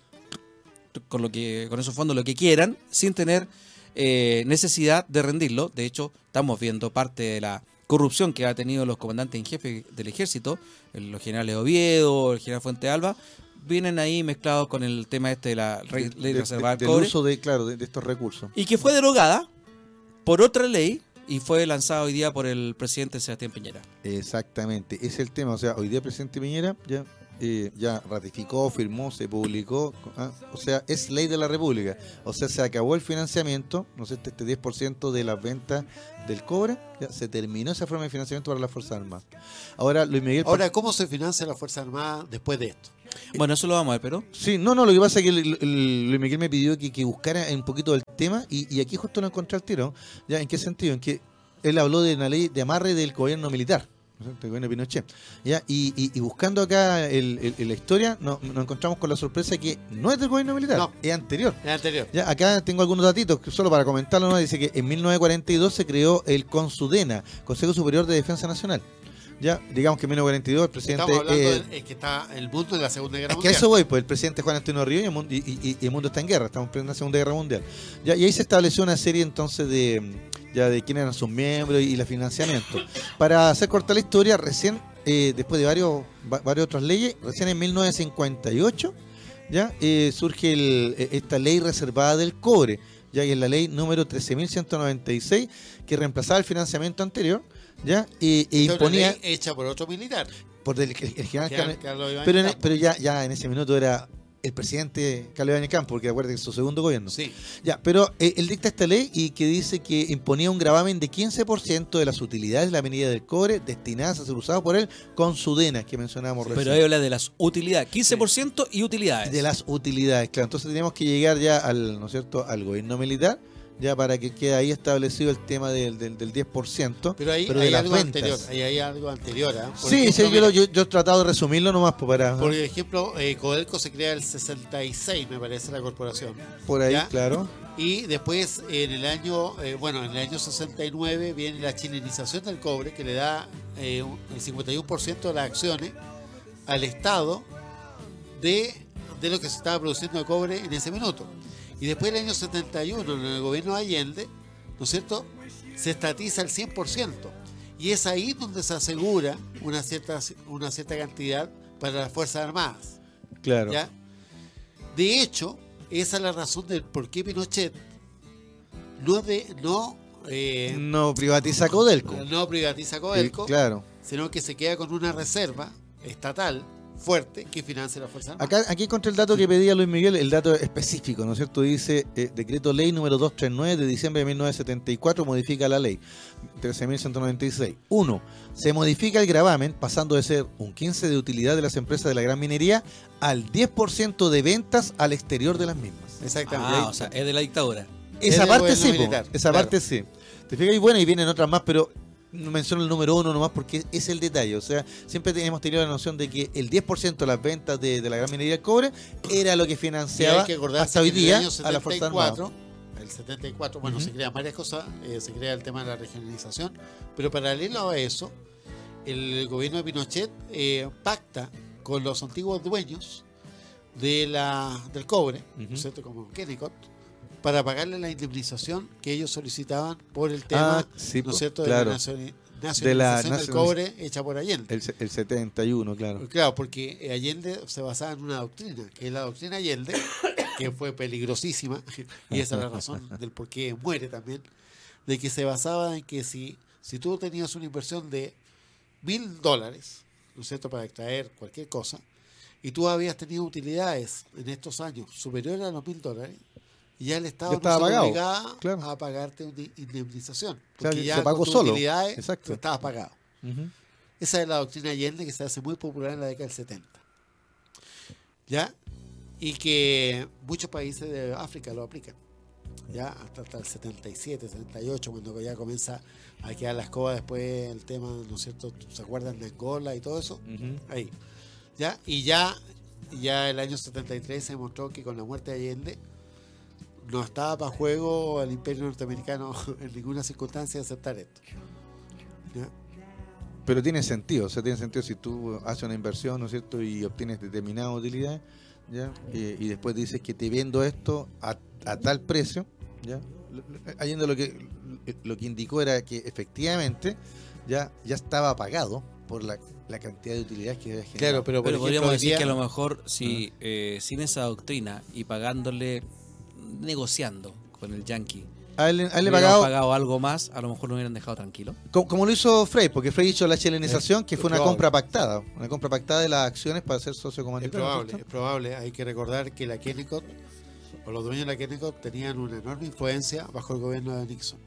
con, lo que, con esos fondos lo que quieran, sin tener eh, necesidad de rendirlo. De hecho, estamos viendo parte de la corrupción que ha tenido los comandantes en jefe del ejército, los generales Oviedo, el general Fuente Alba, vienen ahí mezclados con el tema este de la ley De- reservada de- del cobre, uso de, claro, de, de estos recursos. y que fue derogada por otra ley y fue lanzada hoy día por el presidente Sebastián Piñera. Exactamente, es el tema. O sea, hoy día el presidente Piñera ya, eh, ya ratificó, firmó, se publicó. ah, O sea, es ley de la República. O sea, se acabó el financiamiento, no sé, este, este 10% de las ventas del cobre, ya se terminó esa forma de financiamiento para las Fuerzas Armadas. Ahora, Luis Miguel... Ahora, ¿cómo se financia la Fuerza Armada después de esto? Bueno, eso lo vamos a ver, pero Sí, no, no, lo que pasa es que el- el- Luis Miguel me pidió que, que buscara un poquito del tema y, y aquí justo lo encontré al tiro. ¿Ya? ¿En qué sentido? En que él habló de una ley de amarre del gobierno militar. Del gobierno de Pinochet. ¿Ya? Y, y- y buscando acá el- el- el- la historia, no- nos encontramos con la sorpresa que no es del gobierno militar, No. es anterior. El anterior. Ya, acá tengo algunos datitos, que solo para comentarlo, ¿no? dice que en 1942 se creó el CONSUDENA, Consejo Superior de Defensa Nacional. Ya, digamos que en 1942 el presidente... Estamos hablando eh, de es que está el mundo de la Segunda Guerra es que Mundial. eso voy, pues el presidente Juan Antonio Río y el, mundo, y, y- y el mundo está en guerra, estamos en la Segunda Guerra Mundial. Ya, y ahí se estableció una serie entonces de ya de quiénes eran sus miembros y, y el financiamiento. Para hacer corta la historia, recién, eh, después de varios, va- varias otras leyes, recién en 1958 ya eh, surge el- eh, esta ley reservada del cobre, ya que es la ley número 13.196, que reemplazaba el financiamiento anterior, ya e, e una imponía ley hecha por otro militar. por el, el- el general Carlos- Ibáñez pero, en- Campo. pero ya, ya en ese minuto era el presidente Carlos Ibáñez Campo, porque acuérdense que es su segundo gobierno. Sí. Ya, pero eh, él dicta esta ley y que dice que imponía un gravamen de 15% de las utilidades de la medida del cobre destinadas a ser usadas por él con Sudena, que mencionábamos recién. pero ahí habla de las utilidades, 15% y utilidades. de las utilidades, claro. Entonces tenemos que llegar ya al, ¿no es cierto?, al gobierno militar, ya para que quede ahí establecido el tema del, del, del 10%. Pero ahí Pero hay algo anterior. Ahí hay algo anterior. Por Sí, sí, ejemplo, yo, lo- mira, yo, yo he tratado de resumirlo nomás pues, para... Por ejemplo, eh, Codelco se crea el 66, me parece, la corporación. por ahí, ¿ya? claro. Y después, en el año, eh, bueno, en el año 69 viene la chilenización del cobre, que le da eh, un- el 51% de las acciones al Estado de, de lo que se estaba produciendo de cobre en ese minuto. Y después, en el año 71, en el gobierno de Allende, ¿no es cierto?, se estatiza el 100%. Y es ahí donde se asegura una cierta, una cierta cantidad para las Fuerzas Armadas. Claro. ¿ya? De hecho, esa es la razón del por qué Pinochet no, de, no, eh, No privatiza Codelco. no privatiza Codelco, Sí, claro. sino que se queda con una reserva estatal fuerte que financia la Fuerza Armada. Acá, aquí encontré el dato que pedía Luis Miguel, el dato específico, ¿no es cierto? Dice, eh, decreto ley número 239 de diciembre de 1974 modifica la ley 13.196. 1. Se modifica el gravamen pasando de ser un 15 de utilidad de las empresas de la gran minería al 10% de ventas al exterior de las mismas. Exactamente. Ah, o sea, es de la dictadura. Es Esa parte sí, militar, esa claro. parte sí. Te fijas, y bueno, y vienen otras más, pero menciono el número uno nomás porque es el detalle. O sea, siempre hemos tenido la noción de que el 10% de las ventas de, de la gran minería del cobre era lo que financiaba que hasta hoy en el día año a la Fuerza Armada. 74, el 74, bueno, se crean varias cosas, eh, se crea el tema de la regionalización, pero paralelo a eso, el gobierno de Pinochet eh, pacta con los antiguos dueños de la, del cobre, ¿no Ujú. es cierto? como Kennecott, para pagarle la indemnización que ellos solicitaban por el tema, Ah, sí, ¿no es cierto?, claro. de la nacionalización del cobre hecha por Allende. El, el 71, claro. Claro, porque Allende se basaba en una doctrina, que es la doctrina Allende, que fue peligrosísima, y esa es la razón del por qué muere también, de que se basaba en que si, si tú tenías una inversión de mil dólares, ¿no es cierto?, para extraer cualquier cosa, y tú habías tenido utilidades en estos años superiores a los mil dólares, y ya el Estado Ya estaba no se pagado, obligaba claro. a pagarte una indemnización, sea, porque se ya pagó con tus solo, utilidades exacto. tú estabas pagado. Esa es la doctrina Allende que se hace muy popular en la década del 70. ¿Ya? Y que muchos países de África lo aplican. ¿Ya? Hasta, hasta el 77, 78, cuando ya comienza a quedar la escoba después el tema, ¿no es cierto? ¿Se acuerdan de Angola y todo eso? Ahí. ¿Ya? Y ya, ya el año 73 se demostró que con la muerte de Allende no estaba para juego el imperio norteamericano en ninguna circunstancia aceptar esto. ¿Ya? Pero tiene sentido, o sea, tiene sentido si tú haces una inversión, ¿no es cierto? Y obtienes determinada utilidad, ¿ya? Eh, y después dices que te vendo esto a, a tal precio, ¿ya? Allende lo que, lo que indicó era que efectivamente, ya, ya estaba pagado por la, la cantidad de utilidades que había generado. Claro, pero por Pero ejemplo, podríamos decir día- que a lo mejor si eh, sin esa doctrina y pagándole, negociando con el yankee, A él, a él le pagado, pagado algo más, a lo mejor lo hubieran dejado tranquilo. como, como lo hizo Frey, porque Frey hizo la chilenización, que Es fue una probable. compra pactada. Una compra pactada de las acciones para ser socio Es comandante. probable, es probable. Hay que recordar que la Kennecott, o los dueños de la Kennecott, tenían una enorme influencia bajo el gobierno de Nixon.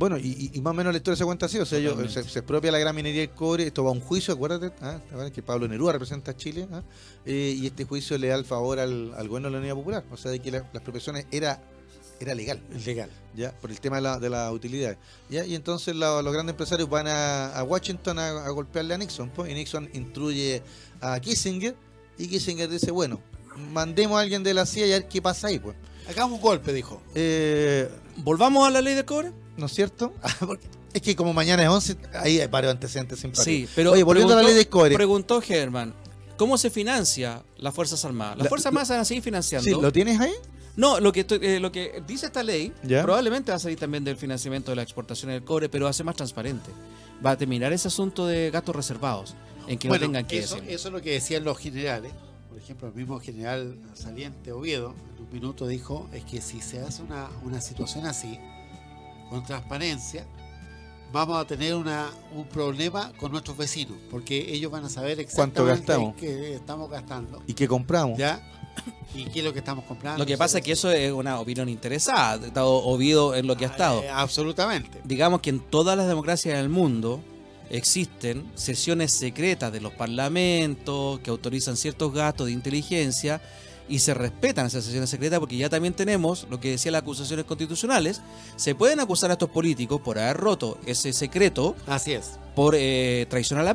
Bueno, y, y- más o menos la historia se cuenta así, o sea, ellos, se, se expropia la gran minería del cobre, esto va a un juicio, acuérdate, ¿ah? ¿te acuerdas que Pablo Neruda representa a Chile, ¿ah? Eh, y este juicio le da el favor al, al gobierno de la Unidad Popular, o sea, de que la- las expropiaciones era, era legal, legal. ya, por el tema de la, de la utilidad. ¿ya? Y entonces la- los grandes empresarios van a, a Washington a, a golpearle a Nixon, pues, y Nixon instruye a Kissinger, y Kissinger dice, bueno, mandemos a alguien de la CIA y a ver qué pasa ahí, pues. Hagamos un golpe, dijo. Eh, ¿Volvamos a la ley del cobre? ¿No es cierto? Porque es que como mañana es 11, ahí hay varios antecedentes simpáticos. Sí, pero Oye, volviendo a la preguntó- ley de cobre. Preguntó Germán, ¿cómo se financia las Fuerzas Armadas? Las La- Fuerzas Armadas van a seguir financiando. Sí, ¿lo tienes ahí? No, lo que, estoy- eh, lo que dice esta ley Ya. probablemente va a salir también del financiamiento de la exportación del cobre, pero va a ser más transparente. Va a terminar ese asunto de gastos reservados, en que bueno, no tengan que eso, decir. eso es lo que decían los generales. Por ejemplo, el mismo general saliente Oviedo, en un minuto dijo, es que si se hace una, una situación así, con transparencia, vamos a tener una, un problema con nuestros vecinos, porque ellos van a saber ¿Cuánto exactamente gastamos? qué estamos gastando, ¿Y qué compramos? ¿ya? Y qué es lo que estamos comprando. Lo que pasa es que eso es una opinión interesada, estado Ovido en lo que ha estado. Eh, absolutamente. Digamos que en todas las democracias del mundo existen sesiones secretas de los parlamentos que autorizan ciertos gastos de inteligencia y se respetan esas sesiones secretas porque ya también tenemos lo que decía las acusaciones constitucionales. Se pueden acusar a estos políticos por haber roto ese secreto Así es. por eh, traición a la, a la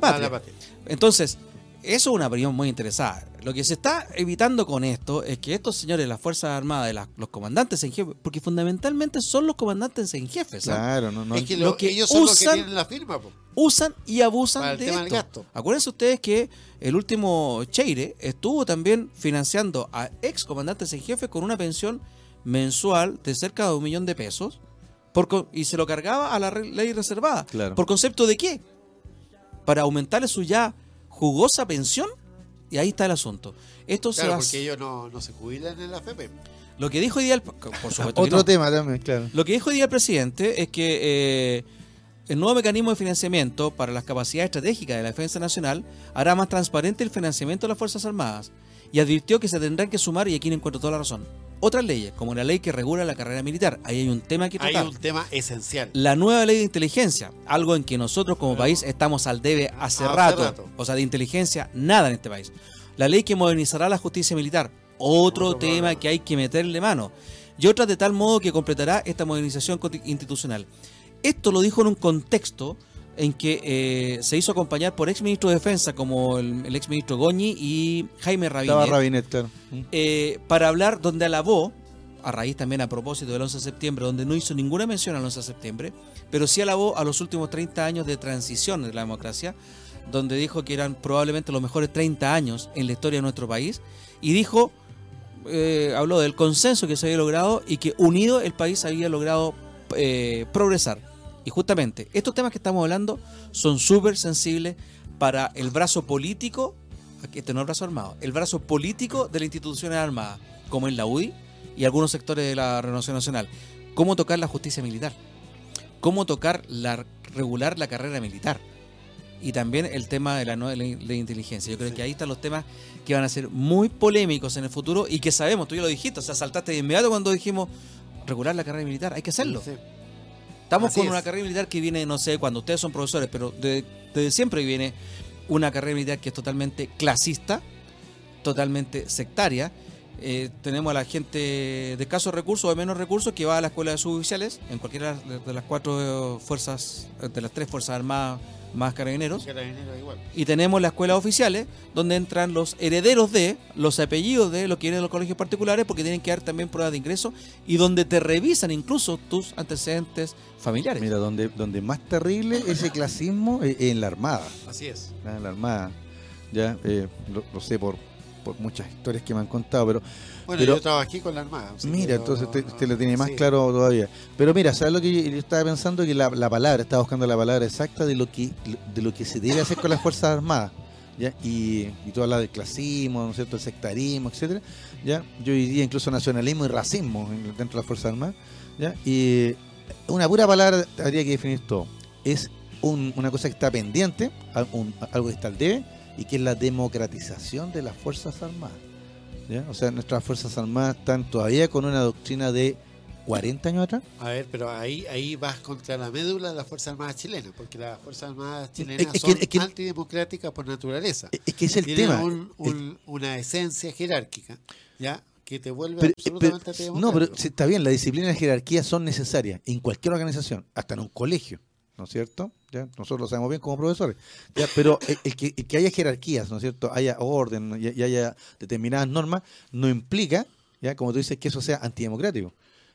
patria. A la patria. Entonces, eso es una opinión muy interesada. Lo que se está evitando con esto es que estos señores, las Fuerzas Armadas, de las- los comandantes en jefe, porque fundamentalmente son los comandantes en jefe, ¿sabes? Claro, no, no. es que, lo lo- que ellos son los que usan- tienen la firma. po. usan y abusan Para el de tema del esto. gasto. Acuérdense ustedes que el último Cheire estuvo también financiando a ex comandantes en jefe con una pensión mensual de cerca de un millón de pesos por y se lo cargaba a la ley reservada. Claro. ¿Por concepto de qué? Para aumentarle su ya jugosa pensión. Y ahí está el asunto. Esto se Claro, va a- porque ellos no, no se jubilan en la FP. Lo que dijo hoy día el, por supuesto que Otro no. tema también, claro. Lo que dijo hoy día el presidente es que eh, el nuevo mecanismo de financiamiento para las capacidades estratégicas de la defensa nacional hará más transparente el financiamiento de las Fuerzas Armadas y advirtió que se tendrán que sumar, y aquí no encuentro toda la razón, otras leyes, como la ley que regula la carrera militar. Ahí hay un tema que Hay tratar. un tema esencial. La nueva ley de inteligencia, algo en que nosotros como país estamos al debe hace, Hace rato. rato. O sea, de inteligencia, nada en este país. La ley que modernizará la justicia militar, otro, Otro tema problema. que hay que meterle mano. Y otra de tal modo que completará esta modernización institucional. Esto lo dijo en un contexto en que eh, se hizo acompañar por ex ministro de Defensa como el, el ex ministro Goñi y Jaime Estaba Rabinet Rabinet, claro. eh, para hablar donde alabó, a raíz también a propósito del 11 de septiembre, donde no hizo ninguna mención al 11 de septiembre, pero sí alabó a los últimos 30 años de transición de la democracia, donde dijo que eran probablemente los mejores 30 años en la historia de nuestro país, y dijo, eh, habló del consenso que se había logrado y que unido el país había logrado progresar. Y justamente estos temas que estamos hablando son súper sensibles para el brazo político, este no es el brazo armado, el brazo político de las instituciones armadas, como en la UDI y algunos sectores de la Renovación Nacional. Cómo tocar la justicia militar, cómo tocar la regular la carrera militar y también el tema de la nueva ley de inteligencia. Yo creo Sí. que ahí están los temas que van a ser muy polémicos en el futuro y que sabemos, tú ya lo dijiste, o sea, saltaste de inmediato cuando dijimos regular la carrera militar, hay que hacerlo. Sí. Estamos Así con es. una carrera militar que viene, no sé, cuando ustedes son profesores, pero de- desde siempre viene una carrera militar que es totalmente clasista, totalmente sectaria. Eh, tenemos a la gente de escasos recursos o de menos recursos que va a la escuela de suboficiales en cualquiera de las cuatro fuerzas, de las tres fuerzas armadas más carabineros. Carabineros igual. Y tenemos las escuelas oficiales, donde entran los herederos de, los apellidos de los que vienen de los colegios particulares, porque tienen que dar también pruebas de ingreso, y donde te revisan incluso tus antecedentes familiares. Mira, donde, donde más terrible ese clasismo es en la Armada. Así es. ¿ah? En la Armada. Ya, eh, lo, lo sé por, por muchas historias que me han contado, pero Bueno, Pero- yo trabajé con la Armada. mira, entonces usted, usted lo tiene más sí. claro todavía. Pero mira, ¿sabes lo que yo, yo estaba pensando? Que la, la palabra, estaba buscando la palabra exacta de lo que de lo que se debe hacer con las Fuerzas Armadas. ¿ya? Y, y tú hablas del clasismo, ¿no es cierto? el sectarismo, etcétera ¿ya? Yo diría incluso nacionalismo y racismo en- dentro de las Fuerzas Armadas. ¿ya? Y una pura palabra habría que definir todo. Es un- una cosa que está pendiente, un- algo que está al debe, y que es la democratización de las Fuerzas Armadas. ¿Ya? O sea, nuestras Fuerzas Armadas están todavía con una doctrina de 40 años atrás. A ver, pero ahí, ahí vas contra la médula de las Fuerzas Armadas chilenas, porque las Fuerzas Armadas chilenas Es- es que- son es que- antidemocráticas por naturaleza. Es- que es el Tienen tema. un- un- una esencia jerárquica, ¿ya? Que te vuelve pero- absolutamente pero- no, pero está bien, la disciplina y la jerarquía son necesarias en cualquier organización, hasta en un colegio, ¿no es cierto? ¿Ya? Nosotros lo sabemos bien como profesores. ¿ya? Pero el, el que, el que haya jerarquías, ¿no es cierto? Haya orden y, y haya determinadas normas, no implica, ¿ya? como tú dices, que eso sea antidemocrático.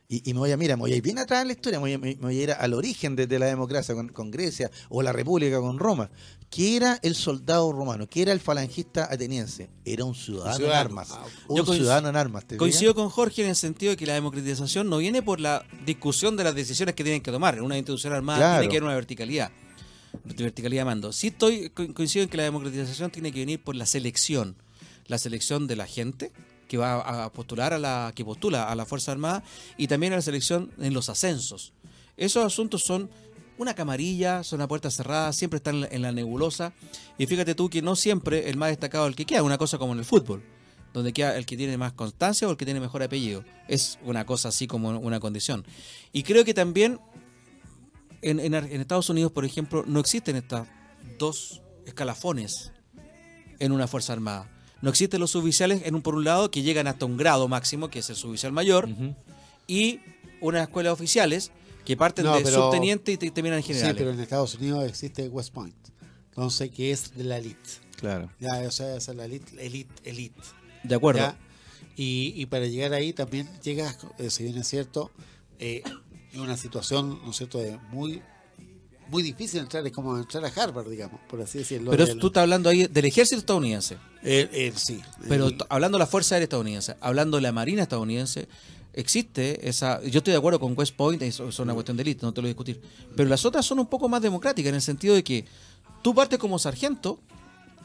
Y, y me voy a, mira, me voy a ir bien atrás en la historia, me voy a, me voy a ir al origen de, de la democracia con, con Grecia o la República con Roma. ¿Qué era el soldado romano? ¿Qué era el falangista ateniense? Era un ciudadano, Un ciudadano. en armas. Ah, Un ciudadano en armas. ¿te Coincido con Jorge en el sentido de que la democratización no viene por la discusión de las decisiones que tienen que tomar. En una institución armada Claro. tiene que haber una verticalidad. Verticalidad mando. Sí estoy co- coincido en que la democratización tiene que venir por la selección. La selección de la gente que va a postular a la que postula a la Fuerza Armada y también a la selección en los ascensos. Esos asuntos son una camarilla, son a puerta cerrada, siempre están en la- en la nebulosa. Y fíjate tú que no siempre el más destacado es el que queda, una cosa como en el fútbol donde queda el que tiene más constancia o el que tiene mejor apellido. Es una cosa así como una condición. Y creo que también en, en Estados Unidos, por ejemplo, no existen estas dos escalafones en una Fuerza Armada. No existen los suboficiales en un por un lado que llegan hasta un grado máximo, que es el suboficial mayor, y unas escuelas oficiales que parten No, de pero- subteniente y te- terminan en Sí, general. pero en Estados Unidos existe West Point. Entonces, que es de la elite. Claro. Ya, o sea, esa es la elite, elite, elite. de acuerdo. ¿ya? Y, y para llegar ahí también llegas, eh, si bien es cierto, eh, en una situación, ¿no es cierto?, de muy muy difícil entrar, es como entrar a Harvard, digamos, por así decirlo. Pero del- tú estás hablando ahí del ejército estadounidense. eh, eh, sí. Pero El- t- hablando de la Fuerza Aérea Estadounidense, hablando de la Marina estadounidense, existe esa. Yo estoy de acuerdo con West Point, eso es una cuestión de élite, no te lo voy a discutir. Pero las otras son un poco más democráticas en el sentido de que tú partes como sargento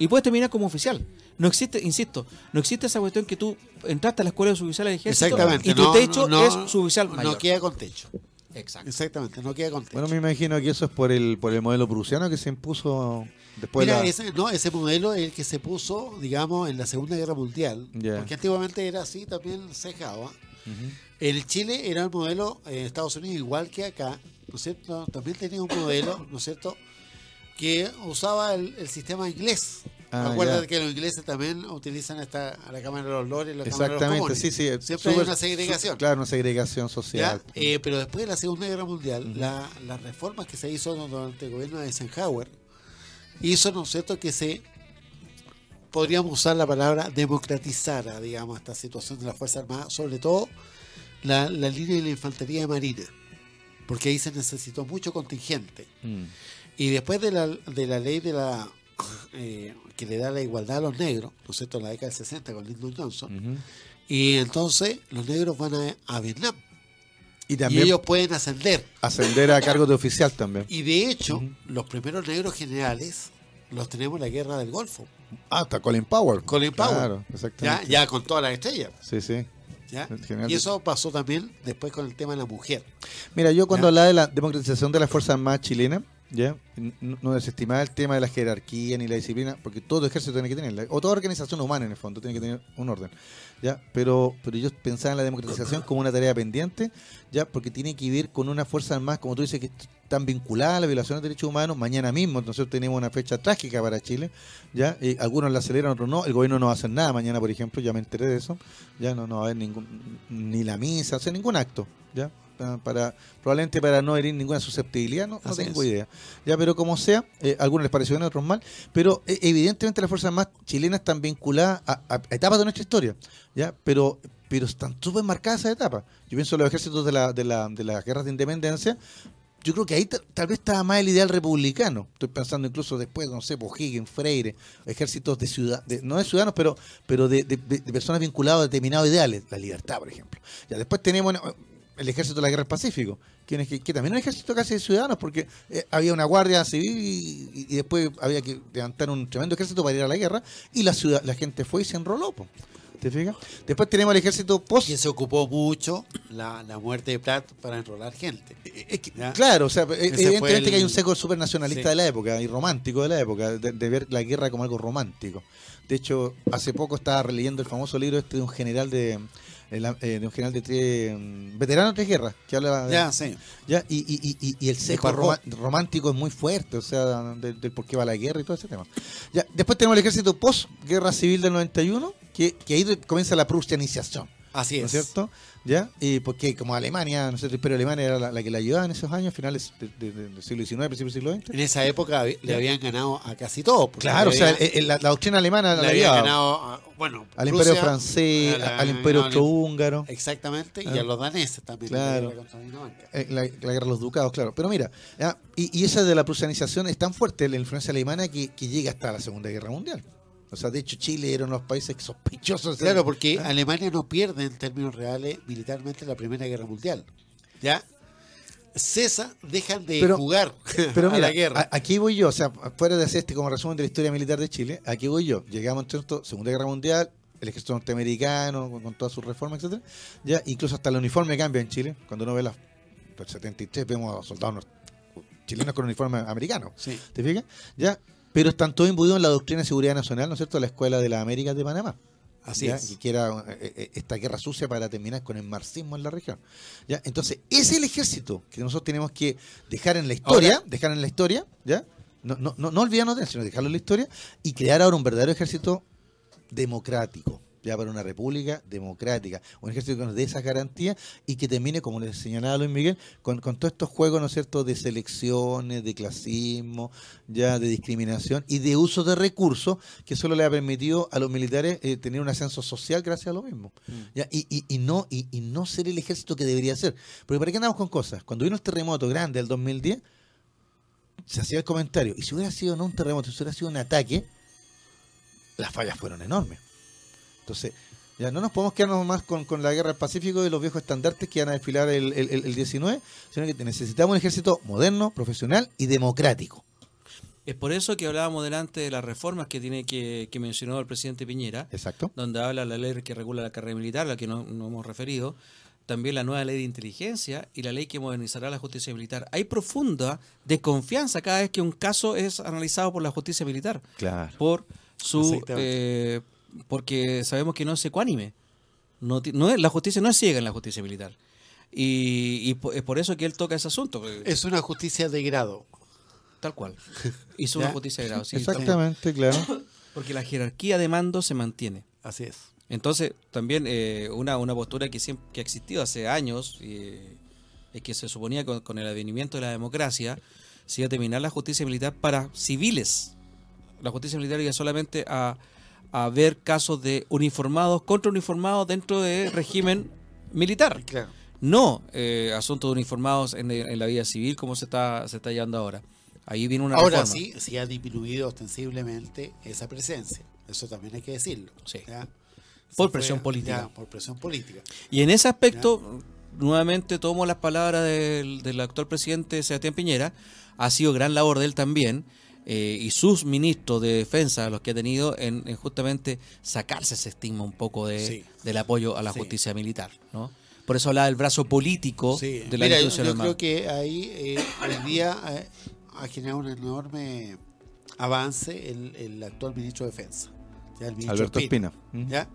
y puedes terminar como oficial. No existe, insisto, no existe esa cuestión que tú entraste a la escuela de suboficial del ejército Exactamente. y tu no, techo no- es suboficial mayor. No queda con techo. Exacto. Exactamente, no queda con techo. Bueno, me imagino que eso es por el por el modelo prusiano que se impuso después Mira, de la... ese, no, ese modelo es el que se puso, digamos, en la Segunda Guerra Mundial. Porque antiguamente era así también cejado. ¿ah? Ujú. En Chile era el modelo en Estados Unidos igual que acá, ¿no es cierto? También tenía un modelo, ¿no es cierto? Que usaba el, el sistema inglés. Ah, Acuérdate ya. que los ingleses también utilizan esta, a la Cámara de los Lores la Cámara de los Exactamente, Comunes. sí, sí. Siempre hay una segregación. claro, una segregación social. Eh, pero después de la Segunda Guerra Mundial, la- las reformas que se hizo durante el gobierno de Eisenhower hizo, ¿no es cierto?, que se podríamos usar la palabra democratizara, digamos, esta situación de las Fuerzas Armadas, sobre todo la, la línea de la infantería de marina, porque ahí se necesitó mucho contingente. Mm. Y después de la, de la ley de la eh, que le da la igualdad a los negros, ¿no es cierto?, en la década del 60 con Lyndon Johnson, y entonces los negros van a, a Vietnam Y y también ellos pueden ascender. ascender a cargo de oficial también. Y de hecho, los primeros negros generales los tenemos en la guerra del Golfo. Ah, está Colin Powell. Colin Powell. Claro, Ya, exactamente. ya con todas las estrellas. Sí, sí. Y eso pasó también después con el tema de la mujer. Mira, yo cuando Ya. hablaba de la democratización de las Fuerzas Armadas chilenas, ¿ya? N- no desestimaba el tema de la jerarquía ni la disciplina, porque todo ejército tiene que tenerla, o toda organización humana en el fondo tiene que tener un orden, ¿ya? Pero, pero yo pensaba en la democratización como una tarea pendiente, ¿ya? Porque tiene que ver con una Fuerza Armada, como tú dices, que están vinculadas a la violación de derechos humanos. Mañana mismo, entonces tenemos una fecha trágica para Chile, ¿ya? Eh, algunos la aceleran, otros no. El gobierno no va a hacer nada mañana, por ejemplo, ya me enteré de eso, ya no, no va a haber ningún, ni la misa, o sea, ningún acto, ¿ya? Para, probablemente para no herir ninguna susceptibilidad, no, tengo es. idea. Ya, pero como sea, eh, a algunos les pareció bien, a otros mal, pero eh, evidentemente las fuerzas armadas chilenas están vinculadas a, a etapas de nuestra historia, ya, pero pero están súper marcadas esas etapas. Yo pienso en los ejércitos de, la, de, la, de las guerras de independencia, yo creo que ahí ta- tal vez estaba más el ideal republicano. Estoy pensando incluso después, no sé, por Higgins, Freire, ejércitos de ciudad, de- no de ciudadanos, pero, pero de, de- personas vinculadas a determinados ideales, la libertad, por ejemplo. Ya después tenemos el ejército de la guerra del Pacífico, que, es- que también era un ejército casi de ciudadanos, porque eh, había una guardia civil y, y- y después había que levantar un tremendo ejército para ir a la guerra, y la ciudad, la gente fue y se enroló. po. ¿Te fijas? Después tenemos el ejército post Que se ocupó mucho la, la muerte de Prat para enrolar gente. Es que, Ya. claro, o sea, evidentemente el- que hay un seco súper nacionalista Sí. de la época y romántico de la época, de, de ver la guerra como algo romántico. De hecho, hace poco estaba releyendo el famoso libro este de un general de, el- eh, de un general de tres, mm, veterano de tres guerras, que habla de, Ya, sí. ya, y, y, y, y- y el roma- romántico es muy fuerte, o sea, del, del por qué va la guerra y todo ese tema. Ya, después tenemos el ejército post-guerra civil del 91, que, que ahí comienza la prusianización. Así ¿no es. cierto? ¿Ya? Y porque como Alemania, no sé, el imperio alemán era la, la que la ayudaba en esos años, finales de- de- de- del siglo XIX, principios del siglo XX. En esa época le habían ganado a casi todos. porque Claro, o sea, eh, eh, la, la doctrina alemana le la ayudaba ganado a- bueno, al Rusia, imperio francés, la- al imperio austrohúngaro, Exactamente, y Ah. a los daneses también. Claro. eh, la, la guerra de los ducados, claro. Pero mira, ¿ya? Y, y esa de la prusianización es tan fuerte, la influencia alemana, que, que llega hasta la Segunda Guerra Mundial. O sea, de hecho, Chile era uno de los países sospechosos. de- Claro, porque ¿Ah? Alemania no pierde en términos reales militarmente la Primera Guerra Mundial. ¿Ya? Cesa, dejan de Pero- jugar Pero a mira, la guerra. a- aquí voy yo, o sea, fuera de hacer este como resumen de la historia militar de Chile, aquí voy yo. Llegamos entonces, Segunda Guerra Mundial, el ejército norteamericano, con, con todas sus reformas, etcétera Ya, incluso hasta el uniforme cambia en Chile. Cuando uno ve las el 73 vemos a soldados chilenos con uniforme americano. Sí. ¿Te fijas? Ya, pero están todos imbuidos en la doctrina de seguridad nacional, ¿no es cierto?, la Escuela de las Américas de Panamá. Así ¿ya? es. Y que era eh, eh, esta guerra sucia para terminar con el marxismo en la región. ¿ya? Entonces, ese es el ejército que nosotros tenemos que dejar en la historia, Ahora- dejar en la historia, ¿ya? No, no, no, no olvidarnos de él, sino dejarlo en la historia y crear ahora un verdadero ejército democrático, ya para una república democrática, un ejército que nos dé esas garantías y que termine, como les señalaba Luis Miguel, con, con todos estos juegos, ¿no es cierto?, de selecciones, de clasismo, ya de discriminación y de uso de recursos que solo le ha permitido a los militares eh, tener un ascenso social gracias a lo mismo. Ya, y, y, y no, y, y no ser el ejército que debería ser. Porque ¿para qué andamos con cosas? Cuando vino el terremoto grande del 2010, se hacía el comentario, y si hubiera sido no un terremoto, si hubiera sido un ataque, las fallas fueron enormes. Entonces, ya no nos podemos quedarnos más con, con la guerra del Pacífico y los viejos estandartes que van a desfilar el, el, el- el 19, sino que necesitamos un ejército moderno, profesional y democrático. Es por eso que hablábamos delante de las reformas que tiene que, que mencionó el presidente Piñera, Exacto. donde habla la ley que regula la carrera militar, a la que no, no hemos referido, también la nueva ley de inteligencia y la ley que modernizará la justicia militar. Hay profunda desconfianza cada vez que un caso es analizado por la justicia militar, Claro. por su eh, porque sabemos que no es ecuánime. No, no es, la justicia no es ciega en la justicia militar. Y, y es por eso que él toca ese asunto, Es una justicia de grado. tal cual. Hizo una justicia de grado. sí, Exactamente, claro. porque la jerarquía de mando se mantiene. Así es. Entonces, también eh, una, una postura que siempre que ha existido hace años, eh, es que se suponía con, con el advenimiento de la democracia, se iba a terminar la justicia militar para civiles. La justicia militar iba solamente a, a ver casos de uniformados contra uniformados dentro del régimen militar. Claro. No eh, asuntos de uniformados en, en la vida civil como se está, se está llevando ahora. Ahí viene una Ahora reforma. sí, sí ha disminuido ostensiblemente esa presencia. Eso también hay que decirlo. Sí. Por presión política. ya, por presión política. Y en ese aspecto, nuevamente tomo las palabras del, del actual presidente Sebastián Piñera, ha sido gran labor de él también, eh, y sus ministros de defensa, los que ha tenido, en, en justamente sacarse ese estigma un poco de, Sí. del apoyo a la Sí. justicia militar. ¿no? Por eso hablaba del brazo político Sí. de la Mira, yo, institución yo armada. creo que ahí eh, hoy día eh, ha generado un enorme avance el, el actual ministro de Defensa. ¿ya? El ministro Alberto Espina. ¿Mm? ¿ya?